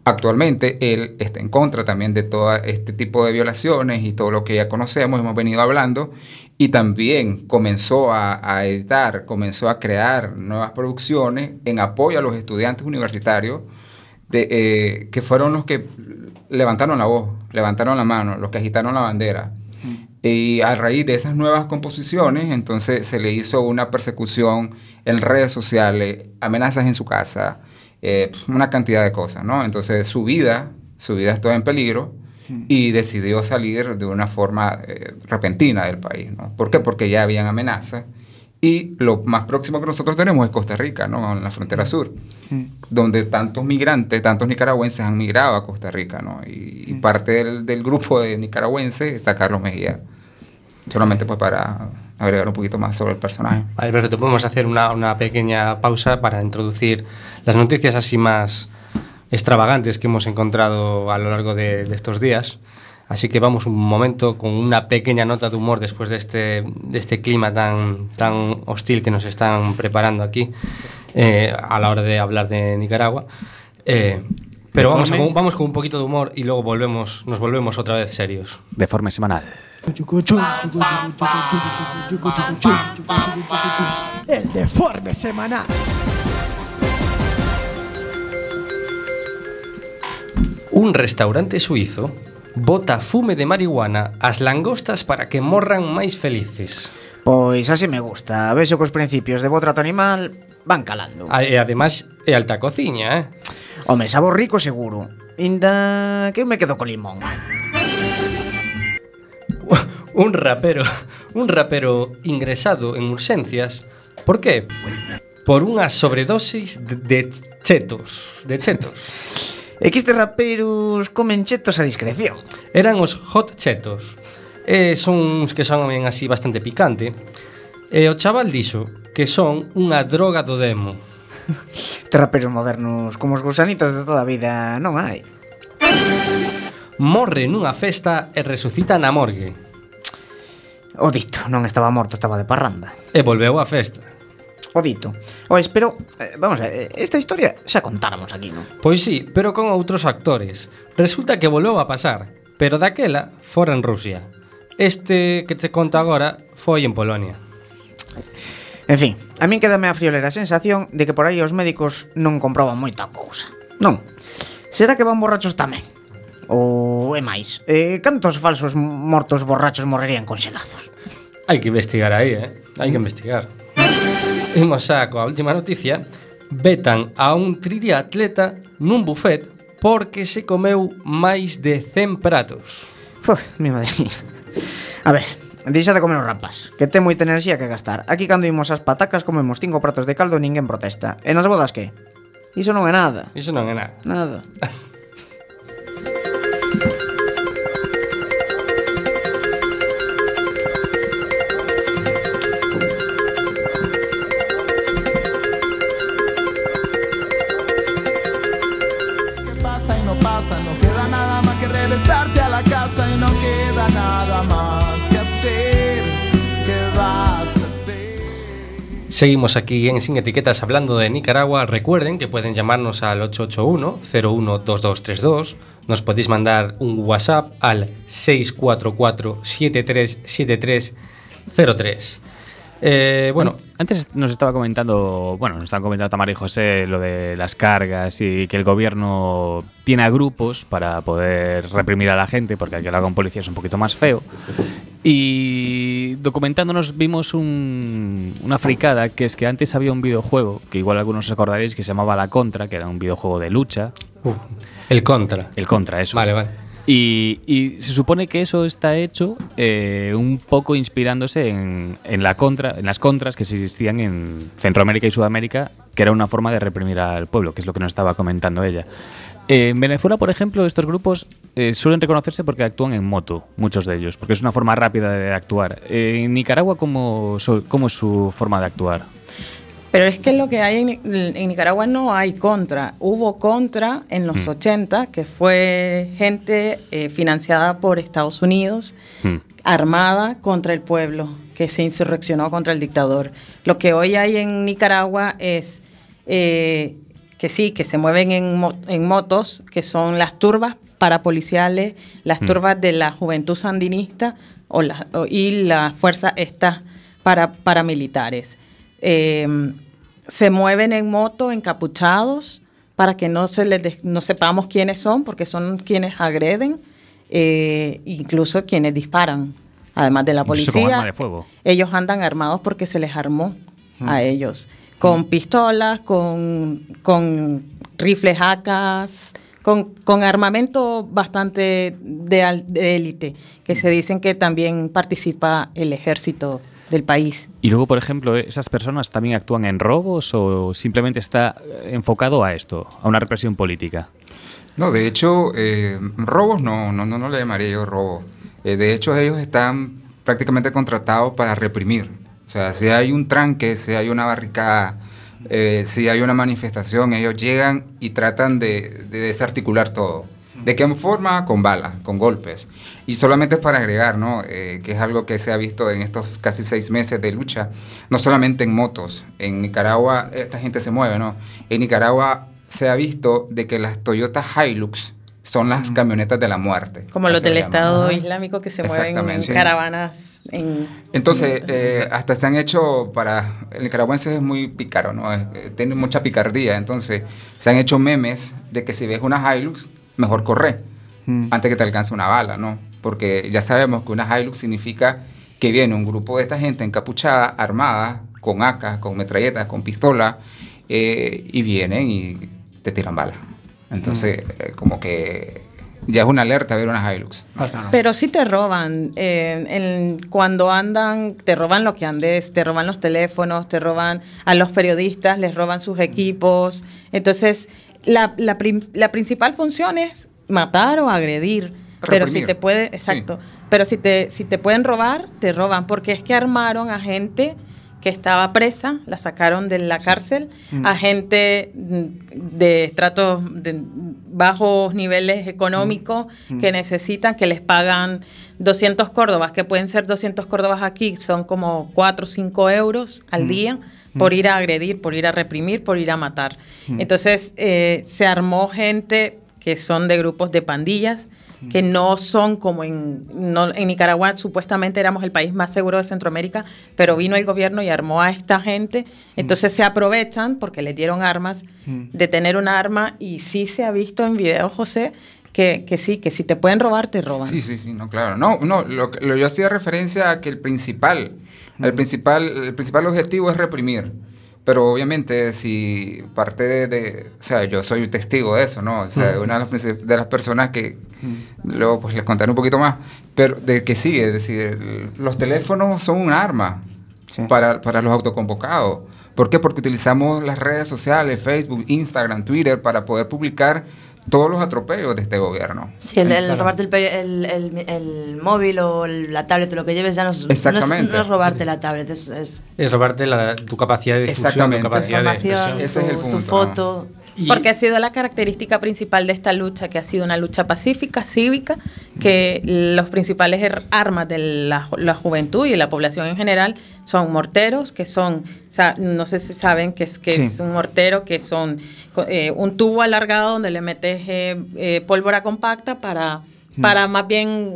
Actualmente él está en contra también de todo este tipo de violaciones y todo lo que ya conocemos, hemos venido hablando, y también comenzó a, a editar, comenzó a crear nuevas producciones en apoyo a los estudiantes universitarios, de, eh, que fueron los que levantaron la voz, levantaron la mano, los que agitaron la bandera. Y a raíz de esas nuevas composiciones, entonces se le hizo una persecución en redes sociales, amenazas en su casa, eh, una cantidad de cosas, ¿no? Entonces su vida, su vida estuvo en peligro y decidió salir de una forma eh, repentina del país, ¿no? ¿Por qué? Porque ya habían amenazas y lo más próximo que nosotros tenemos es Costa Rica, ¿no? En la frontera sur, donde tantos migrantes, tantos nicaragüenses han migrado a Costa Rica, ¿no? Y, y parte del, del grupo de nicaragüenses está Carlos Mejía. Solamente pues para agregar un poquito más sobre el personaje. Vale, perfecto. Podemos hacer una, una pequeña pausa para introducir las noticias así más extravagantes que hemos encontrado a lo largo de, de estos días. Así que vamos un momento con una pequeña nota de humor después de este, de este clima tan, tan hostil que nos están preparando aquí eh, a la hora de hablar de Nicaragua. Eh, pero vamos, con, vamos con un poquito de humor y luego volvemos, nos volvemos otra vez serios. De forma semanal. El deforme semanal. Un restaurante suizo bota fume de marihuana ás langostas para que morran máis felices. Pois así me gusta. Vexo que os principios de bo trato animal van calando. Ah, e ademais é alta cociña, eh? Home, sabor rico seguro. Inda que eu me quedo co limón. (laughs) Un rapero, un rapero ingresado en urxencias, por que? Por unha sobredosis de, de chetos, de chetos. (laughs) E que estes raperos comen chetos a discreción. Eran os hot chetos. E son uns que son ben así bastante picante. E o chaval dixo, que son unha droga do demo. (laughs) Traperos modernos como os gusanitos de toda a vida non hai. Morre nunha festa e resucita na morgue. O dito, non estaba morto, estaba de parranda. E volveu á festa o dito. Ois, pero, eh, vamos, a, eh, esta historia xa contáramos aquí, non? Pois sí, pero con outros actores. Resulta que volveu a pasar, pero daquela fora en Rusia. Este que te conto agora foi en Polonia. En fin, a min quedame a friolera sensación de que por aí os médicos non comproban moita cousa. Non. Será que van borrachos tamén? Ou é máis? Eh, cantos falsos mortos borrachos morrerían conxelados? Hai que investigar aí, eh? Hai que investigar. Imos xa coa última noticia. Vetan a un triatleta nun buffet porque se comeu máis de 100 pratos. Uf, mi madre. A ver, Deixa de comer os rampas, que ten moita enerxía que gastar. Aquí cando imos as patacas comemos cinco pratos de caldo e ninguén protesta. E nas bodas que? Iso non é nada. Iso non é nada. Nada. (laughs) Seguimos aquí en Sin Etiquetas hablando de Nicaragua. Recuerden que pueden llamarnos al 881-012232. Nos podéis mandar un WhatsApp al 644-737303. Eh, bueno, Antes nos estaba comentando, bueno, nos estaban comentando Tamara y José lo de las cargas y que el gobierno tiene a grupos para poder reprimir a la gente, porque al que lo haga un policía es un poquito más feo. Y documentándonos vimos un- una fricada, que es que antes había un videojuego, que igual algunos os acordaréis, que se llamaba La Contra, que era un videojuego de lucha. el Contra. El Contra, eso. Vale, vale. Y, y se supone que eso está hecho eh, un poco inspirándose en, en la contra, en las contras que existían en Centroamérica y Sudamérica, que era una forma de reprimir al pueblo, que es lo que nos estaba comentando ella. Eh, en Venezuela, por ejemplo, estos grupos eh, suelen reconocerse porque actúan en moto, muchos de ellos, porque es una forma rápida de actuar. Eh, en Nicaragua, ¿cómo, ¿cómo es su forma de actuar? Pero es que lo que hay en, Ni- en Nicaragua no hay contra. Hubo contra en los Mm. 80, que fue gente eh, financiada por Estados Unidos, Hmm. armada contra el pueblo, que se insurreccionó contra el dictador. Lo que hoy hay en Nicaragua es eh, que sí, que se mueven en, mo- en motos, que son las turbas parapoliciales, las Mm. turbas de la juventud sandinista o la- o- y la fuerza estas para, paramilitares. Eh, se mueven en moto encapuchados para que no, se les no sepamos quiénes son, porque son quienes agreden, eh, incluso quienes disparan, además de la policía. de fuego. Ellos andan armados porque se les armó a ellos, con pistolas, con, con rifles AKs, con, con armamento bastante de élite, que se dicen que también participa el ejército del país. Y luego, por ejemplo, ¿esas personas también actúan en robos o simplemente está eh, enfocado a esto, a una represión política? No, de hecho, eh, robos no, no, no, no le llamaría yo robo. Eh, de hecho, ellos están prácticamente contratados para reprimir. O sea, si hay un tranque, si hay una barricada, eh, si hay una manifestación, ellos llegan y tratan de, de desarticular todo. ¿De qué forma? Con balas, con golpes. Y solamente es para agregar, ¿no? Eh, que es algo que se ha visto en estos casi seis meses de lucha, no solamente en motos. En Nicaragua esta gente se mueve, ¿no? En Nicaragua se ha visto de que las Toyota Hilux son las camionetas de la muerte. Como los del llaman. Estado Islámico que se mueven en caravanas. En, Entonces, eh, hasta se han hecho para. El nicaragüense es muy pícaro, ¿no? Es- eh, tiene mucha picardía. Entonces, se han hecho memes de que si ves una Hilux, mejor corre antes que te alcance una bala, ¿no? Porque ya sabemos que una Hilux significa que viene un grupo de esta gente encapuchada, armada, con AK, con metralletas, con pistola, eh, y vienen y te tiran balas. Entonces, eh, como que ya es una alerta ver una Hilux. Pero sí te roban. eh, en- cuando andan, te roban lo que andes, te roban los teléfonos, te roban a los periodistas, les roban sus equipos. Entonces, la, la, prim- la principal función es matar o agredir. Pero si te puede, exacto. Pero si te, si te pueden robar, te roban. Porque es que armaron a gente que estaba presa, la sacaron de la cárcel, Mm. a gente mm, de estratos de bajos niveles económicos Mm. que necesitan, que les pagan 200 córdobas, que pueden ser 200 córdobas aquí, son como 4 o 5 euros al Mm. día por ir a agredir, por ir a reprimir, por ir a matar. Entonces eh, se armó gente que son de grupos de pandillas, que no son como en, no- en Nicaragua, supuestamente éramos el país más seguro de Centroamérica, pero vino el gobierno y armó a esta gente, entonces se aprovechan porque les dieron armas, de tener un arma, y sí se ha visto en video, José, que, que sí, que si te pueden robar, te roban. Sí, sí, sí, no, claro. No, no, lo, lo- yo hacía referencia a que el principal, el principal, el principal objetivo es reprimir. Pero obviamente si parte de, de- o sea, yo soy testigo de eso, ¿no? O sea, Mm. una de las, de las personas que luego pues les contaré un poquito más, pero de que sí, es decir, los teléfonos son un arma para, para los autoconvocados. ¿Por qué? Porque utilizamos las redes sociales, Facebook, Instagram, Twitter, para poder publicar todos los atropellos de este gobierno. Sí, el, el robarte el, el, el- el móvil o el- la tablet lo que lleves ya no es, no es- Exactamente. no es robarte la tablet, es, es Es robarte la- tu capacidad de difusión, tu Exactamente. capacidad de información, expresión. tu, tu foto. Porque ha sido la característica principal de esta lucha, que ha sido una lucha pacífica, cívica, que los principales er- armas de la, la juventud y de la población en general son morteros, que son, no sé si saben que es, que Sí. es un mortero, que son eh, un tubo alargado donde le metes eh, eh, pólvora compacta para, para más bien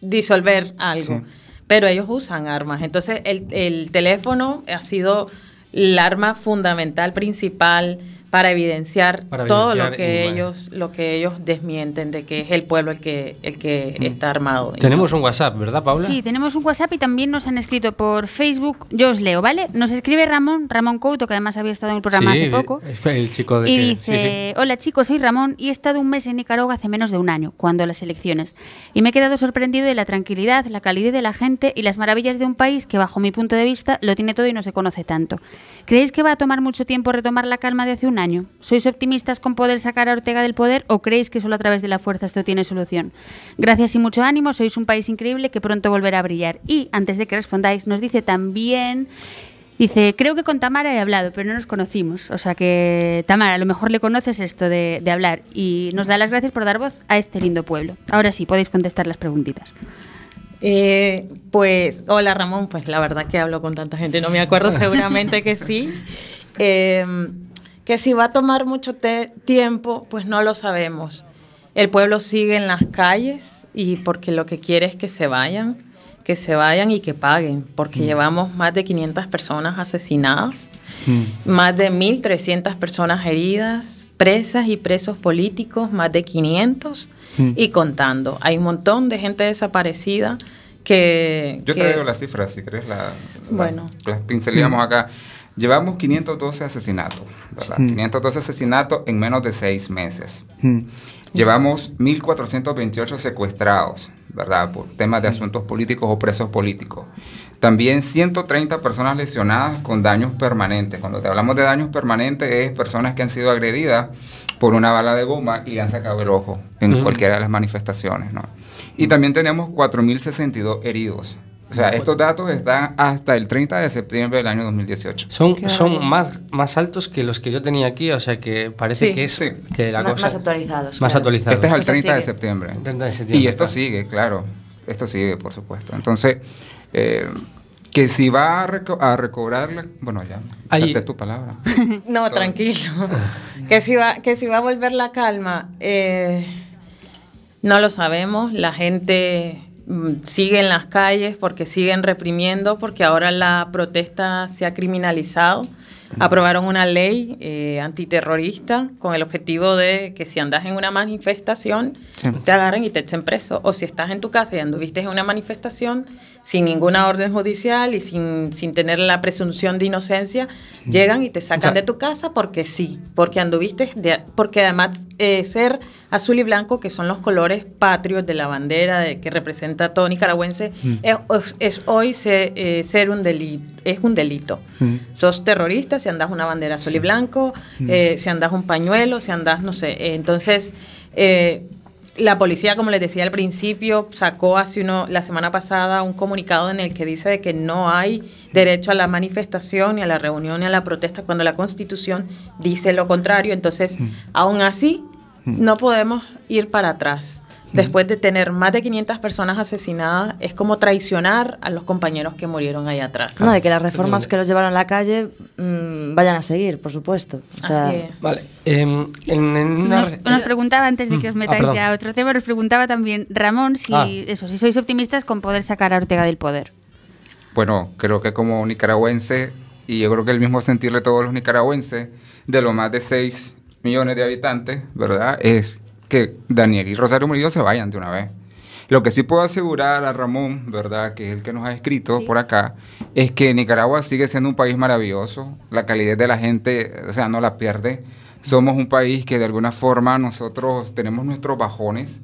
disolver algo. Sí. Pero ellos usan armas. Entonces el, el teléfono ha sido el arma fundamental, principal para evidenciar Para todo lo que ellos lo que ellos desmienten de que es el pueblo el que el que está armado. Tenemos un WhatsApp, ¿verdad, Paula? Sí, tenemos un WhatsApp y también nos han escrito por Facebook. Yo os leo, ¿vale? Nos escribe Ramón, Ramón Couto, que además había estado en el programa Sí, hace poco. el chico de Y que... dice, sí, sí. hola chicos, soy Ramón y he estado un mes en Nicaragua hace menos de un año, cuando las elecciones. Y me he quedado sorprendido de la tranquilidad, la calidez de la gente y las maravillas de un país que bajo mi punto de vista lo tiene todo y no se conoce tanto. ¿Creéis que va a tomar mucho tiempo retomar la calma de hace un año? ¿Sois optimistas con poder sacar a Ortega del poder o creéis que solo a través de la fuerza esto tiene solución? Gracias y mucho ánimo, sois un país increíble que pronto volverá a brillar. Y antes de que respondáis, nos dice también Dice, creo que con Tamara he hablado, pero no nos conocimos. O sea que, Tamara, a lo mejor le conoces esto de, de hablar y nos da las gracias por dar voz a este lindo pueblo. Ahora sí, podéis contestar las preguntitas. Eh, pues, hola Ramón, pues la verdad que hablo con tanta gente, no me acuerdo, seguramente que sí. (laughs) Eh, que si va a tomar mucho te- tiempo, pues no lo sabemos. El pueblo sigue en las calles y porque lo que quiere es que se vayan, que se vayan y que paguen, porque llevamos más de 500 personas asesinadas, más de 1.300 personas heridas, presas y presos políticos, más de 500 y contando. Hay un montón de gente desaparecida que... Yo que- traigo las cifras, si querés, la, la- Bueno. las pinceleamos acá. Llevamos 512 asesinatos, ¿verdad? Mm. 512 asesinatos en menos de seis meses. Mm. Llevamos 1.428 secuestrados, ¿verdad? Por temas de asuntos políticos o presos políticos. También 130 personas lesionadas con daños permanentes. Cuando te hablamos de daños permanentes es personas que han sido agredidas por una bala de goma y le han sacado el ojo en cualquiera de las manifestaciones, ¿no? Y también tenemos 4.062 heridos. O sea, estos datos están hasta el 30 de septiembre del año 2018. Son, son más, más altos que los que yo tenía aquí, o sea que parece Sí, que es sí. que la Ma- cosa... más actualizados. Más claro. actualizados. Este es al Esto 30 de septiembre. 30 de septiembre, Y esto claro. sigue, claro. Esto sigue, por supuesto. Entonces, eh, que si va a, reco- a recobrar, la- bueno, ya, Ahí- acepté tu palabra. (laughs) No, Sorry. tranquilo. que, si va, que si va a volver la calma, eh, no lo sabemos. La gente sigue en las calles porque siguen reprimiendo, porque ahora la protesta se ha criminalizado. Aprobaron una ley eh, antiterrorista con el objetivo de que si andas en una manifestación, Sí. te agarren y te echen preso. O si estás en tu casa y anduviste en una manifestación sin ninguna orden judicial y sin, sin tener la presunción de inocencia, llegan y te sacan O sea- de tu casa porque sí, porque anduviste, de- porque además eh, ser azul y blanco, que son los colores patrios de la bandera de- que representa todo nicaragüense, es, es- es hoy se- eh, ser un delito, es un delito. Mm. Sos terrorista si andas una bandera azul y blanco, eh, si andas un pañuelo, si andas, no sé. eh, entonces, eh, la policía, como les decía al principio, sacó hace uno, la semana pasada un comunicado en el que dice de que no hay derecho a la manifestación, ni a la reunión, ni a la protesta, cuando la Constitución dice lo contrario. Entonces, aún así, no podemos ir para atrás. Después de tener más de 500 personas asesinadas, es como traicionar a los compañeros que murieron ahí atrás. No, de que las reformas que los llevaron a la calle mm, vayan a seguir, por supuesto. O sea, Así es. Vale. em, en, en una... Nos, nos preguntaba antes de que os. Ah, metáis perdón. ya a otro tema, nos preguntaba también Ramón si Ah. eso, si sois optimistas con poder sacar a Ortega del poder. Bueno, creo que como nicaragüense, y yo creo que el mismo sentir de todos los nicaragüenses, de los más de 6 millones de habitantes, ¿verdad? Es que Daniel y Rosario Murillo se vayan de una vez. Lo que sí puedo asegurar a Ramón, ¿verdad? Que es el que nos ha escrito por acá, es que Nicaragua sigue siendo un país maravilloso. La calidad de la gente, o sea, no la pierde. Somos un país que de alguna forma nosotros tenemos nuestros bajones,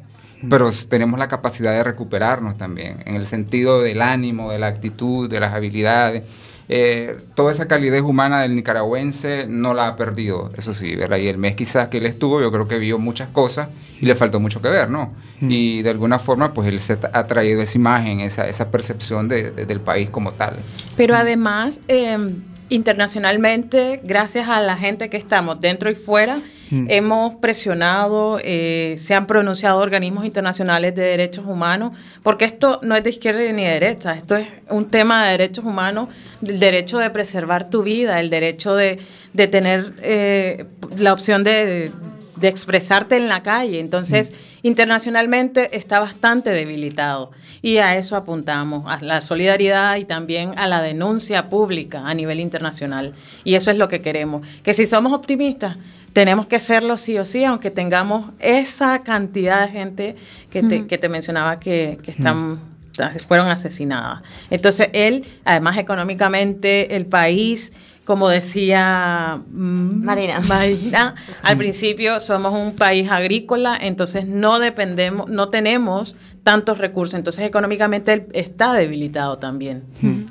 pero tenemos la capacidad de recuperarnos también, en el sentido del ánimo, de la actitud, de las habilidades. Eh, toda esa calidez humana del nicaragüense no la ha perdido, eso sí, ¿verdad? Y el mes quizás que él estuvo, yo creo que vio muchas cosas y le faltó mucho que ver, ¿no? Y de alguna forma, pues él se ha traído esa imagen, esa, esa percepción de- de- del país como tal. Pero además, eh, internacionalmente, gracias a la gente que estamos dentro y fuera, Mm. hemos presionado, eh, se han pronunciado organismos internacionales de derechos humanos, porque esto no es de izquierda ni de derecha, esto es un tema de derechos humanos, del derecho de preservar tu vida, el derecho de, de tener eh, la opción de, de expresarte en la calle. Entonces, internacionalmente está bastante debilitado y a eso apuntamos, a la solidaridad y también a la denuncia pública a nivel internacional. Y eso es lo que queremos. Que si somos optimistas, tenemos que serlo sí o sí, aunque tengamos esa cantidad de gente que te, que te mencionaba que, que están fueron asesinadas. Entonces él, además económicamente, el país, como decía mm, Marina. Marina, al principio somos un país agrícola, entonces no dependemos, no tenemos tantos recursos, entonces económicamente está debilitado también,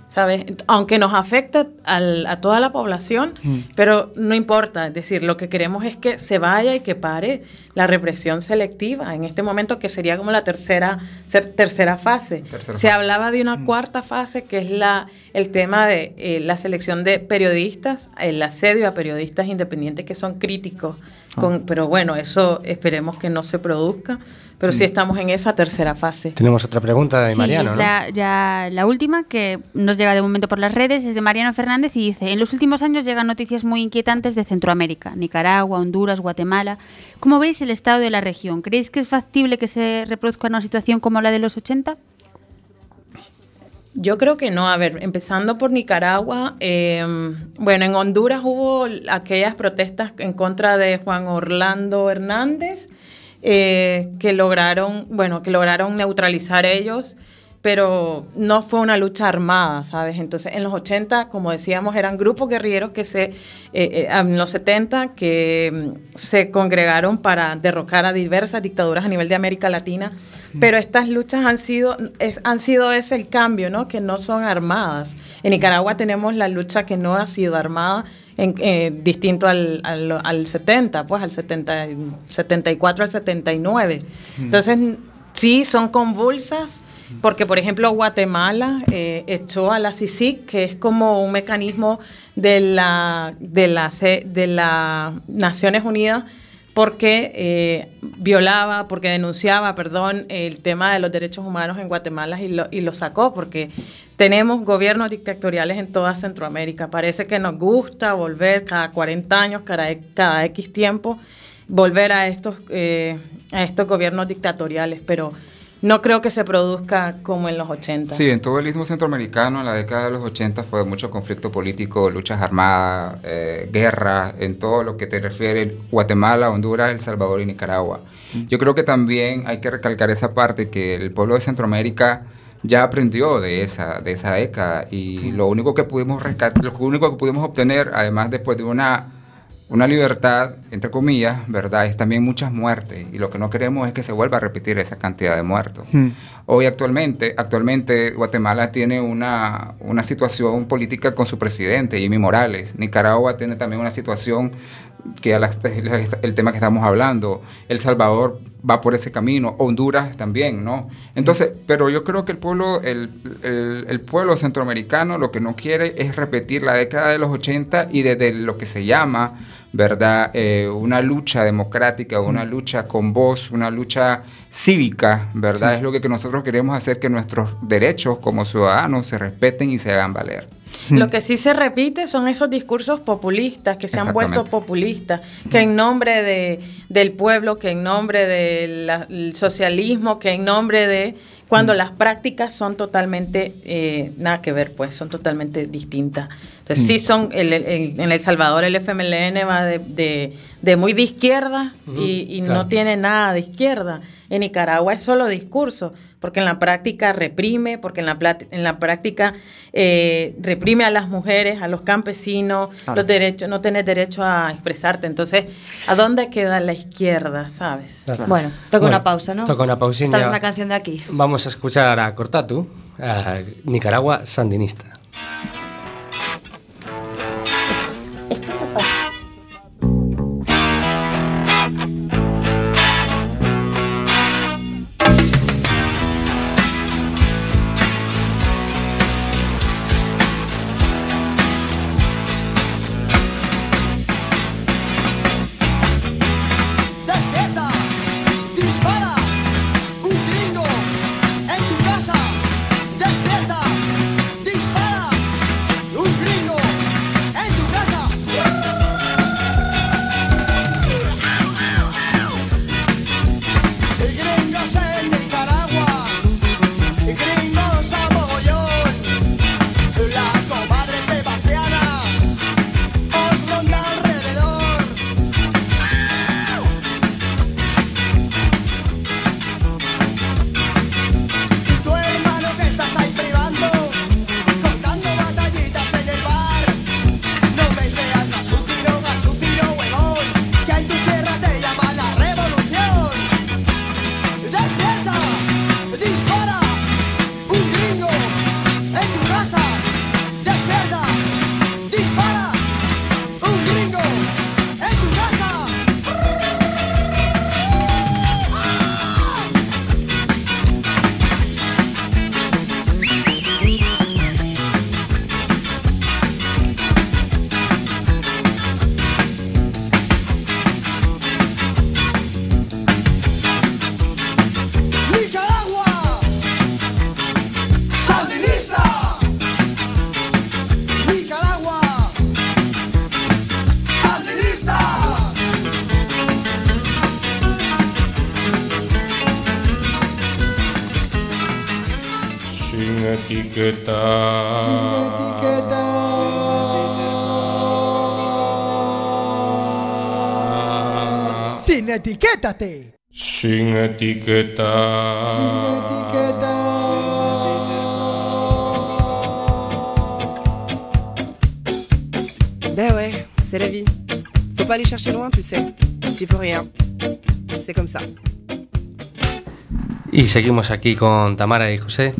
¿sabes? Aunque nos afecta al- a toda la población, pero no importa, es decir, lo que queremos es que se vaya y que pare la represión selectiva en este momento que sería como la tercera tercera fase. Tercera Se fase. hablaba de una cuarta fase que es la el tema de eh, la selección de periodistas, el asedio a periodistas independientes que son críticos, con, pero bueno, eso esperemos que no se produzca, pero sí Mm. estamos en esa tercera fase. Tenemos otra pregunta de Sí, Mariano, es ¿no? la, ya la última que nos llega de momento por las redes, es de Mariano Fernández y dice, en los últimos años llegan noticias muy inquietantes de Centroamérica, Nicaragua, Honduras, Guatemala. ¿Cómo veis el estado de la región? ¿Creéis que es factible que se reproduzca una situación como la de los 80? Yo creo que no. A ver, empezando por Nicaragua, eh, bueno, en Honduras hubo aquellas protestas en contra de Juan Orlando Hernández eh, que lograron, bueno, que lograron neutralizar ellos, pero no fue una lucha armada, ¿sabes? Entonces, en los 80, como decíamos, eran grupos guerrilleros que se, eh, eh, en los 70, que mm, se congregaron para derrocar a diversas dictaduras a nivel de América Latina. Pero estas luchas han sido, es- han sido ese el cambio, ¿no? Que no son armadas. En Nicaragua tenemos la lucha que no ha sido armada, en- eh, distinto al, al, al 70, pues al 70, 74 al 79. Entonces, sí, son convulsas, porque por ejemplo Guatemala eh, echó a la CICIG, que es como un mecanismo de la, de la, de la Naciones Unidas, porque eh, violaba, porque denunciaba, perdón, el tema de los derechos humanos en Guatemala y lo, y lo sacó, porque tenemos gobiernos dictatoriales en toda Centroamérica. Parece que nos gusta volver cada 40 años, cada, cada X tiempo, volver a estos, eh, a estos gobiernos dictatoriales, pero no creo que se produzca como en los 80. Sí, en todo el istmo centroamericano, en la década de los 80 fue mucho conflicto político, luchas armadas, eh, guerra, en todo lo que te refiere Guatemala, Honduras, El Salvador y Nicaragua. Yo creo que también hay que recalcar esa parte que el pueblo de Centroamérica ya aprendió de esa, de esa década y lo único que pudimos rescatar, lo único que pudimos obtener, además después de una una libertad, entre comillas, ¿verdad? Es también muchas muertes y lo que no queremos es que se vuelva a repetir esa cantidad de muertos. Hoy actualmente, actualmente Guatemala tiene una, una situación política con su presidente, Jimmy Morales. Nicaragua tiene también una situación que a la- el tema que estamos hablando. El Salvador va por ese camino, Honduras también, ¿no? Entonces, pero yo creo que el pueblo, el, el- el pueblo centroamericano lo que no quiere es repetir la década de los 80 y desde lo que se llama, ¿verdad? Eh, una lucha democrática, una lucha con voz, una lucha cívica, ¿verdad? Sí. Es lo que, que nosotros queremos hacer que nuestros derechos como ciudadanos se respeten y se hagan valer. Lo que sí se repite son esos discursos populistas que se han vuelto populistas, que en nombre de, del pueblo, que en nombre del socialismo, que en nombre de... Cuando las prácticas son totalmente, eh, nada que ver, pues, son totalmente distintas. Entonces, sí son, el- el- en El Salvador el FMLN va de, de- de muy de izquierda y, y claro. no tiene nada de izquierda. En Nicaragua es solo discurso, porque en la práctica reprime, porque en la, plat- en la práctica eh, reprime a las mujeres, a los campesinos, Claro. los derechos, no tenés derecho a expresarte. Entonces, ¿a dónde queda la izquierda, sabes? Bueno, toca Bueno, una pausa, ¿no? toca una pausilla. Esta es una canción de aquí. Vamos a escuchar a Cortatu, a Nicaragua sandinista. Sin etiquétate. Sin etiqueta. Ben ouais, c'est la vie. Faut pas aller chercher loin, tu sais. Tu peux rien. C'est comme ça. Y seguimos aquí con Tamara y José.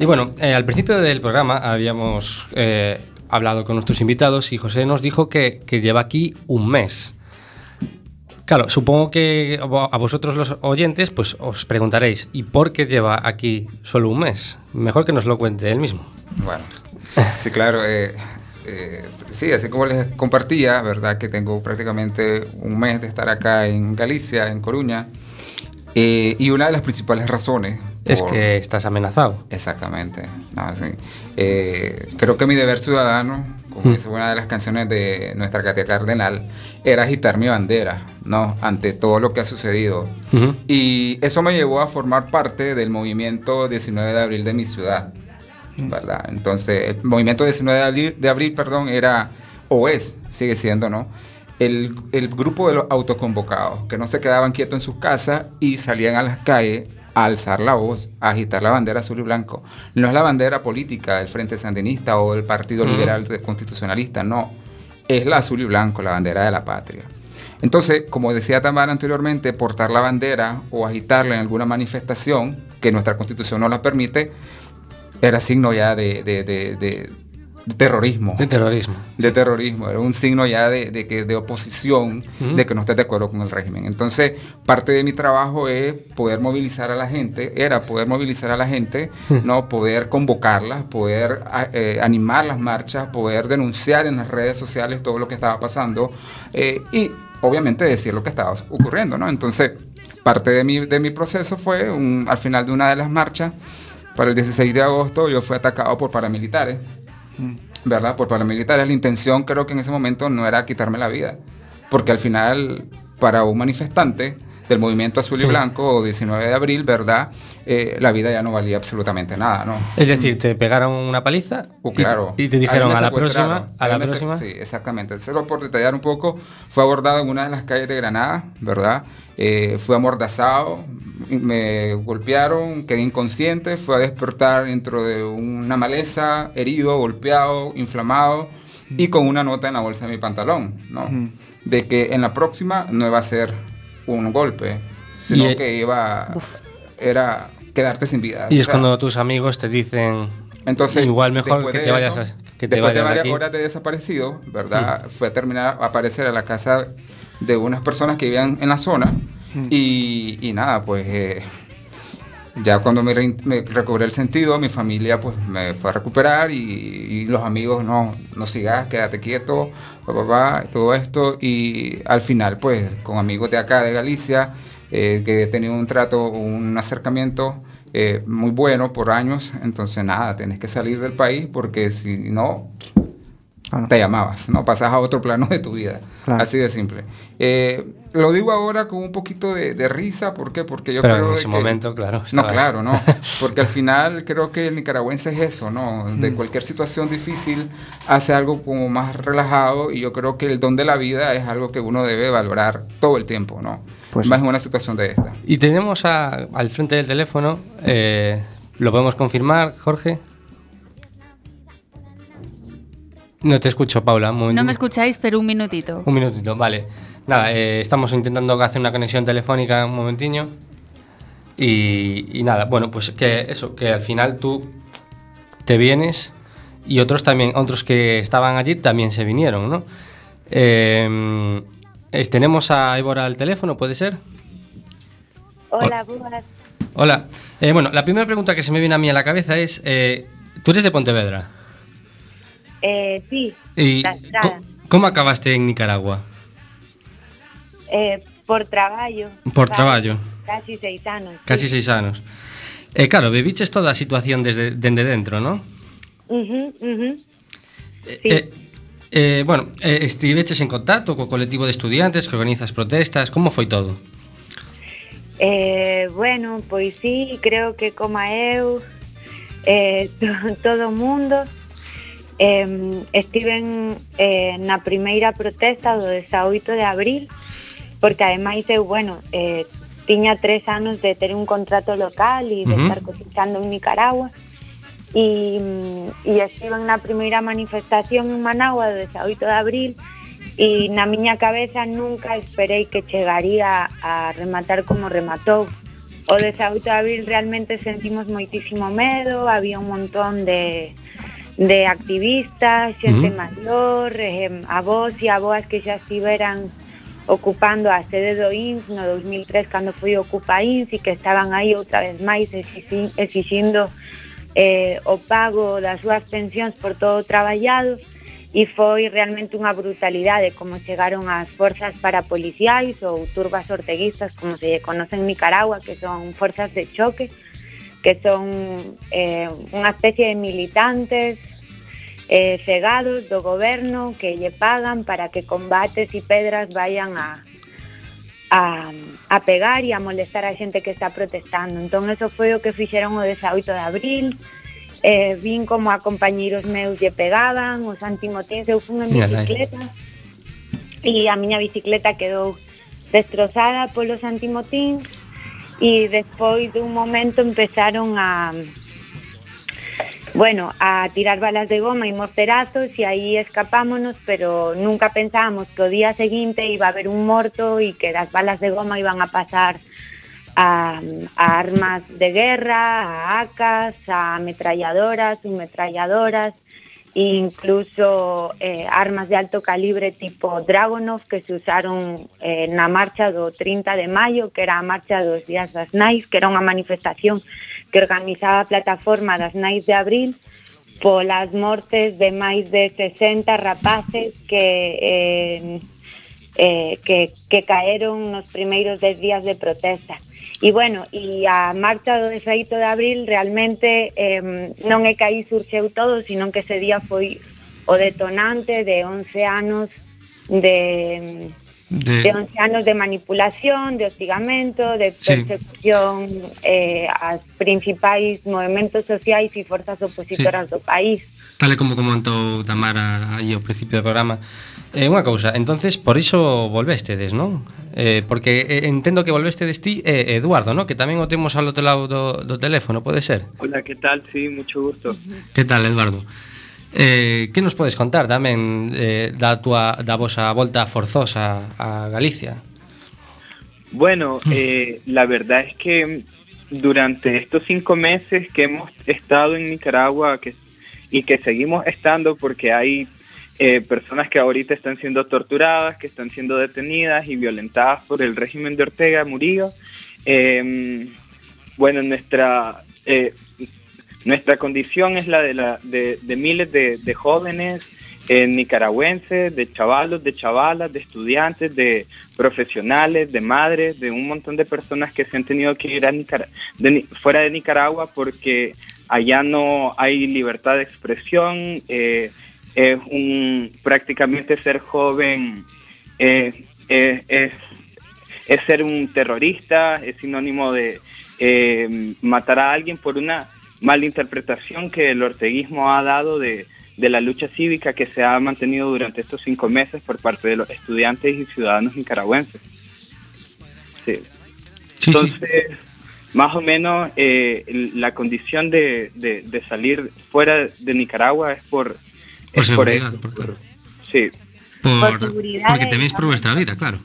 Y bueno, eh, al principio del programa habíamos eh, hablado con nuestros invitados y José nos dijo que, que lleva aquí un mes. Claro, supongo que a vosotros los oyentes pues os preguntaréis, ¿y por qué lleva aquí solo un mes? Mejor que nos lo cuente él mismo. Bueno, sí, claro. eh, eh, sí, así como les compartía, ¿verdad? Que tengo prácticamente un mes de estar acá en Galicia, en Coruña. eh, y una de las principales razones... Es por- que estás amenazado. Exactamente. No, sí. Eh, creo que mi deber ciudadano, como Mm. dice una de las canciones de nuestra Katia Cardenal, era agitar mi bandera, ¿no? Ante todo lo que ha sucedido. Y eso me llevó a formar parte del movimiento 19 de abril de mi ciudad, ¿verdad? Entonces, el movimiento 19 de abril, de abril perdón, era, o es, sigue siendo, ¿no? El, el grupo de los autoconvocados, que no se quedaban quietos en sus casas y salían a las calles a alzar la voz, a agitar la bandera azul y blanco. No es la bandera política del Frente Sandinista o del Partido. Liberal Constitucionalista, no. Es la azul y blanco, la bandera de la patria. Entonces, como decía Tamara anteriormente, portar la bandera o agitarla en alguna manifestación que nuestra constitución no la permite, era signo ya de, de- terrorismo. De terrorismo. De terrorismo, era un signo ya de, de que, de oposición, de que no estés de acuerdo con el régimen. Entonces, parte de mi trabajo es poder movilizar a la gente, era poder movilizar a la gente, no poder convocarlas, poder eh, animar las marchas, poder denunciar en las redes sociales todo lo que estaba pasando eh, y obviamente decir lo que estaba ocurriendo, ¿no? Entonces, parte de mi, de mi proceso fue un- al final de una de las marchas, para el 16 de agosto, yo fui atacado por paramilitares. ¿Verdad? Por paramilitares. La intención creo que en ese momento no era quitarme la vida, porque al final para un manifestante del movimiento azul y blanco o 19 de abril, ¿verdad? Eh, la vida ya no valía absolutamente nada, ¿no? Es decir, te pegaron una paliza Uh, y te- claro. y, te dijeron a la próxima, a la próxima. Sí, exactamente. Solo por detallar un poco, fue abordado en una de las calles de Granada, ¿verdad? Eh, fue amordazado, me golpearon, quedé inconsciente, fue a despertar dentro de una maleza, herido, golpeado, inflamado y con una nota en la bolsa de mi pantalón, ¿no? De que en la próxima no iba a ser un golpe, sino Y, eh, que iba era quedarte sin vida. Y O es sea, cuando tus amigos te dicen entonces, igual mejor que te vayas eso, a- que te después de vayas de varias aquí. horas de desaparecido, ¿verdad? Fue a terminar a aparecer a la casa de unas personas que vivían en la zona y, y nada, pues eh, ya cuando me, me recobré el sentido, mi familia pues me fue a recuperar y, y los amigos no, no sigas, quédate quieto, pa, pa, pa, todo esto y al final pues con amigos de acá de Galicia eh, que he tenido un trato, un acercamiento eh, muy bueno por años, entonces nada, tienes que salir del país porque si no te llamabas, no pasas a otro plano de tu vida. Claro. Así de simple. Eh, lo digo ahora con un poquito de, de risa, ¿por qué? Porque yo Pero creo en ese que- momento, claro, No, claro, no. (laughs) Porque al final creo que el nicaragüense es eso, ¿no? De Mm. cualquier situación difícil hace algo como más relajado y yo creo que el don de la vida es algo que uno debe valorar todo el tiempo, ¿no? Pues más en una situación de esta. Y tenemos a- al frente del teléfono, eh, ¿lo podemos confirmar, Jorge? No te escucho, Paula. Un, No me escucháis, pero un minutito. Un minutito, vale. Nada, eh, estamos intentando hacer una conexión telefónica un momentiño. Y, y nada, bueno, pues que eso, que al final tú te vienes y otros también, otros que estaban allí también se vinieron, ¿no? Eh, tenemos a Évora al teléfono, ¿puede ser? Hola, buenas. Hola. Eh, bueno, la primera pregunta que se me viene a mí a la cabeza es, eh, tú eres de Pontevedra. Eh, sí. E, como acabaste en Nicaragua? Eh, por traballo. Por vale, traballo. Casi seis anos. Casi sí. seis anos. Eh, claro, viviches toda a situación desde dende dentro, ¿no? Uh -huh, uh -huh. Sí. Eh, eh, bueno, eh, estiveches en contacto co colectivo de estudiantes que organizas protestas, como foi todo? Eh, bueno, pois sí, creo que como eu, eh, (laughs) todo o mundo, Eh, estiven eh, na primeira protesta do 18 de abril porque ademais eu, bueno, eh, tiña tres anos de ter un contrato local e de uh -huh. estar cosechando en Nicaragua e, e mm, estiven na primeira manifestación en Managua do 18 de abril e na miña cabeza nunca esperei que chegaría a rematar como rematou o 18 de abril realmente sentimos moitísimo medo había un montón de de activistas, xente uh maior, eh, avós e aboas que xa estiveran ocupando a sede do INS no 2003 cando foi Ocupa INS e que estaban aí outra vez máis exixindo eh, o pago das súas pensións por todo o traballado e foi realmente unha brutalidade como chegaron as forzas parapoliciais ou turbas orteguistas como se conocen en Nicaragua que son forzas de choque que son eh, unha especie de militantes eh, cegados do goberno que lle pagan para que combates e pedras vayan a, a, a pegar e a molestar a xente que está protestando. Entón, eso foi o que fixeron o 18 de abril, eh, vin como a compañeros meus lle pegaban, os antimotins, eu fun en bicicleta e a miña bicicleta quedou destrozada polos antimotins e despois dun momento empezaron a bueno, a tirar balas de goma y morterazos y ahí escapámonos, pero nunca pensábamos que o día seguinte iba a haber un morto y que las balas de goma iban a pasar a, armas de guerra, a ACAS, a ametralladoras, submetralladoras, incluso eh, armas de alto calibre tipo Dragonov que se usaron eh, na marcha do 30 de maio, que era a marcha dos días das nais, que era unha manifestación que organizaba a plataforma das nais de abril polas mortes de máis de 60 rapaces que eh, eh, que, que caeron nos primeiros 10 días de protesta. E bueno, e a marcha do defeito de abril realmente eh, non é que aí surxeu todo, senón que ese día foi o detonante de 11 anos de de, de 11 anos de manipulación, de hostigamento, de persecución sí. eh, as principais movimentos sociais e forzas opositoras sí. do país. Tal e como comentou Tamara aí ao principio do programa, É eh, unha cousa, entonces por iso volvestedes, non? Eh, porque eh, entendo que volvestedes ti e eh, Eduardo, non? Que tamén o temos ao outro lado do, do teléfono, pode ser? Hola, que tal? Sí, mucho gusto. Que tal, Eduardo? Eh, que nos podes contar tamén eh, da túa da volta forzosa a Galicia? Bueno, eh, la verdad es que durante estos cinco meses que hemos estado en Nicaragua que, y que seguimos estando porque hay eh, personas que ahorita están siendo torturadas, que están siendo detenidas y violentadas por el régimen de Ortega Murillo, eh, bueno, nuestra nuestra condición es la de, miles de, jóvenes eh, nicaragüenses, de chavalos, de chavalas, de estudiantes, de profesionales, de madres, de un montón de personas que se han tenido que ir a fuera de Nicaragua porque allá no hay libertad de expresión, eh, es un prácticamente ser joven eh, es, ser un terrorista, es sinónimo de matar a alguien por una mala interpretación que el orteguismo ha dado de, de la lucha cívica que se ha mantenido durante estos cinco meses por parte de los estudiantes y ciudadanos nicaragüenses. Sí. Entonces, más o menos eh, la condición de, de- de salir fuera de Nicaragua es por, Por es por seguridad, eso. por claro. Sí. Por porque teméis por vuestra vida, claro.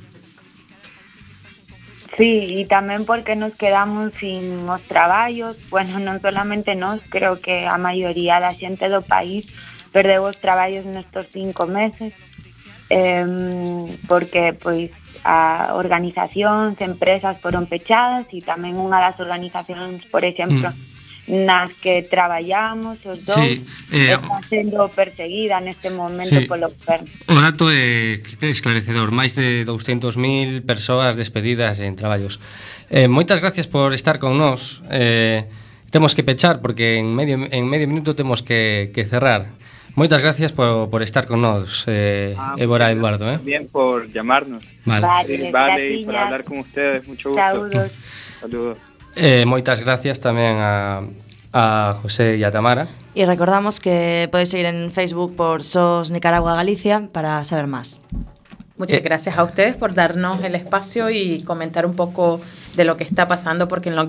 Sí, y tamén porque nos quedamos sin os traballos, bueno, non solamente nós, creo que a maioría da xente do país perdeu os traballos nestos cinco meses, eh, porque pois a organizacións, empresas foron pechadas e tamén unha das organizacións, por exemplo, mm nas que traballamos os dous sí, eh, está sendo perseguida neste momento sí, polo goberno. O dato é esclarecedor, máis de 200.000 persoas despedidas en traballos. Eh, moitas gracias por estar con nós. Eh, temos que pechar porque en medio en medio minuto temos que, que cerrar. Moitas gracias por, por estar con nós, eh, ah, Évora Eduardo. Eh. Bien por llamarnos. Vale, vale, eh, vale y por hablar con ustedes. Mucho gusto. Saludos. Saludos. Eh, moitas gracias tamén a, a José e a Tamara. Y recordamos que podéis seguir en Facebook por SOS Nicaragua Galicia para saber más. Muchas Eh. gracias a ustedes por darnos el espacio y comentar un poco de lo que está pasando, porque en los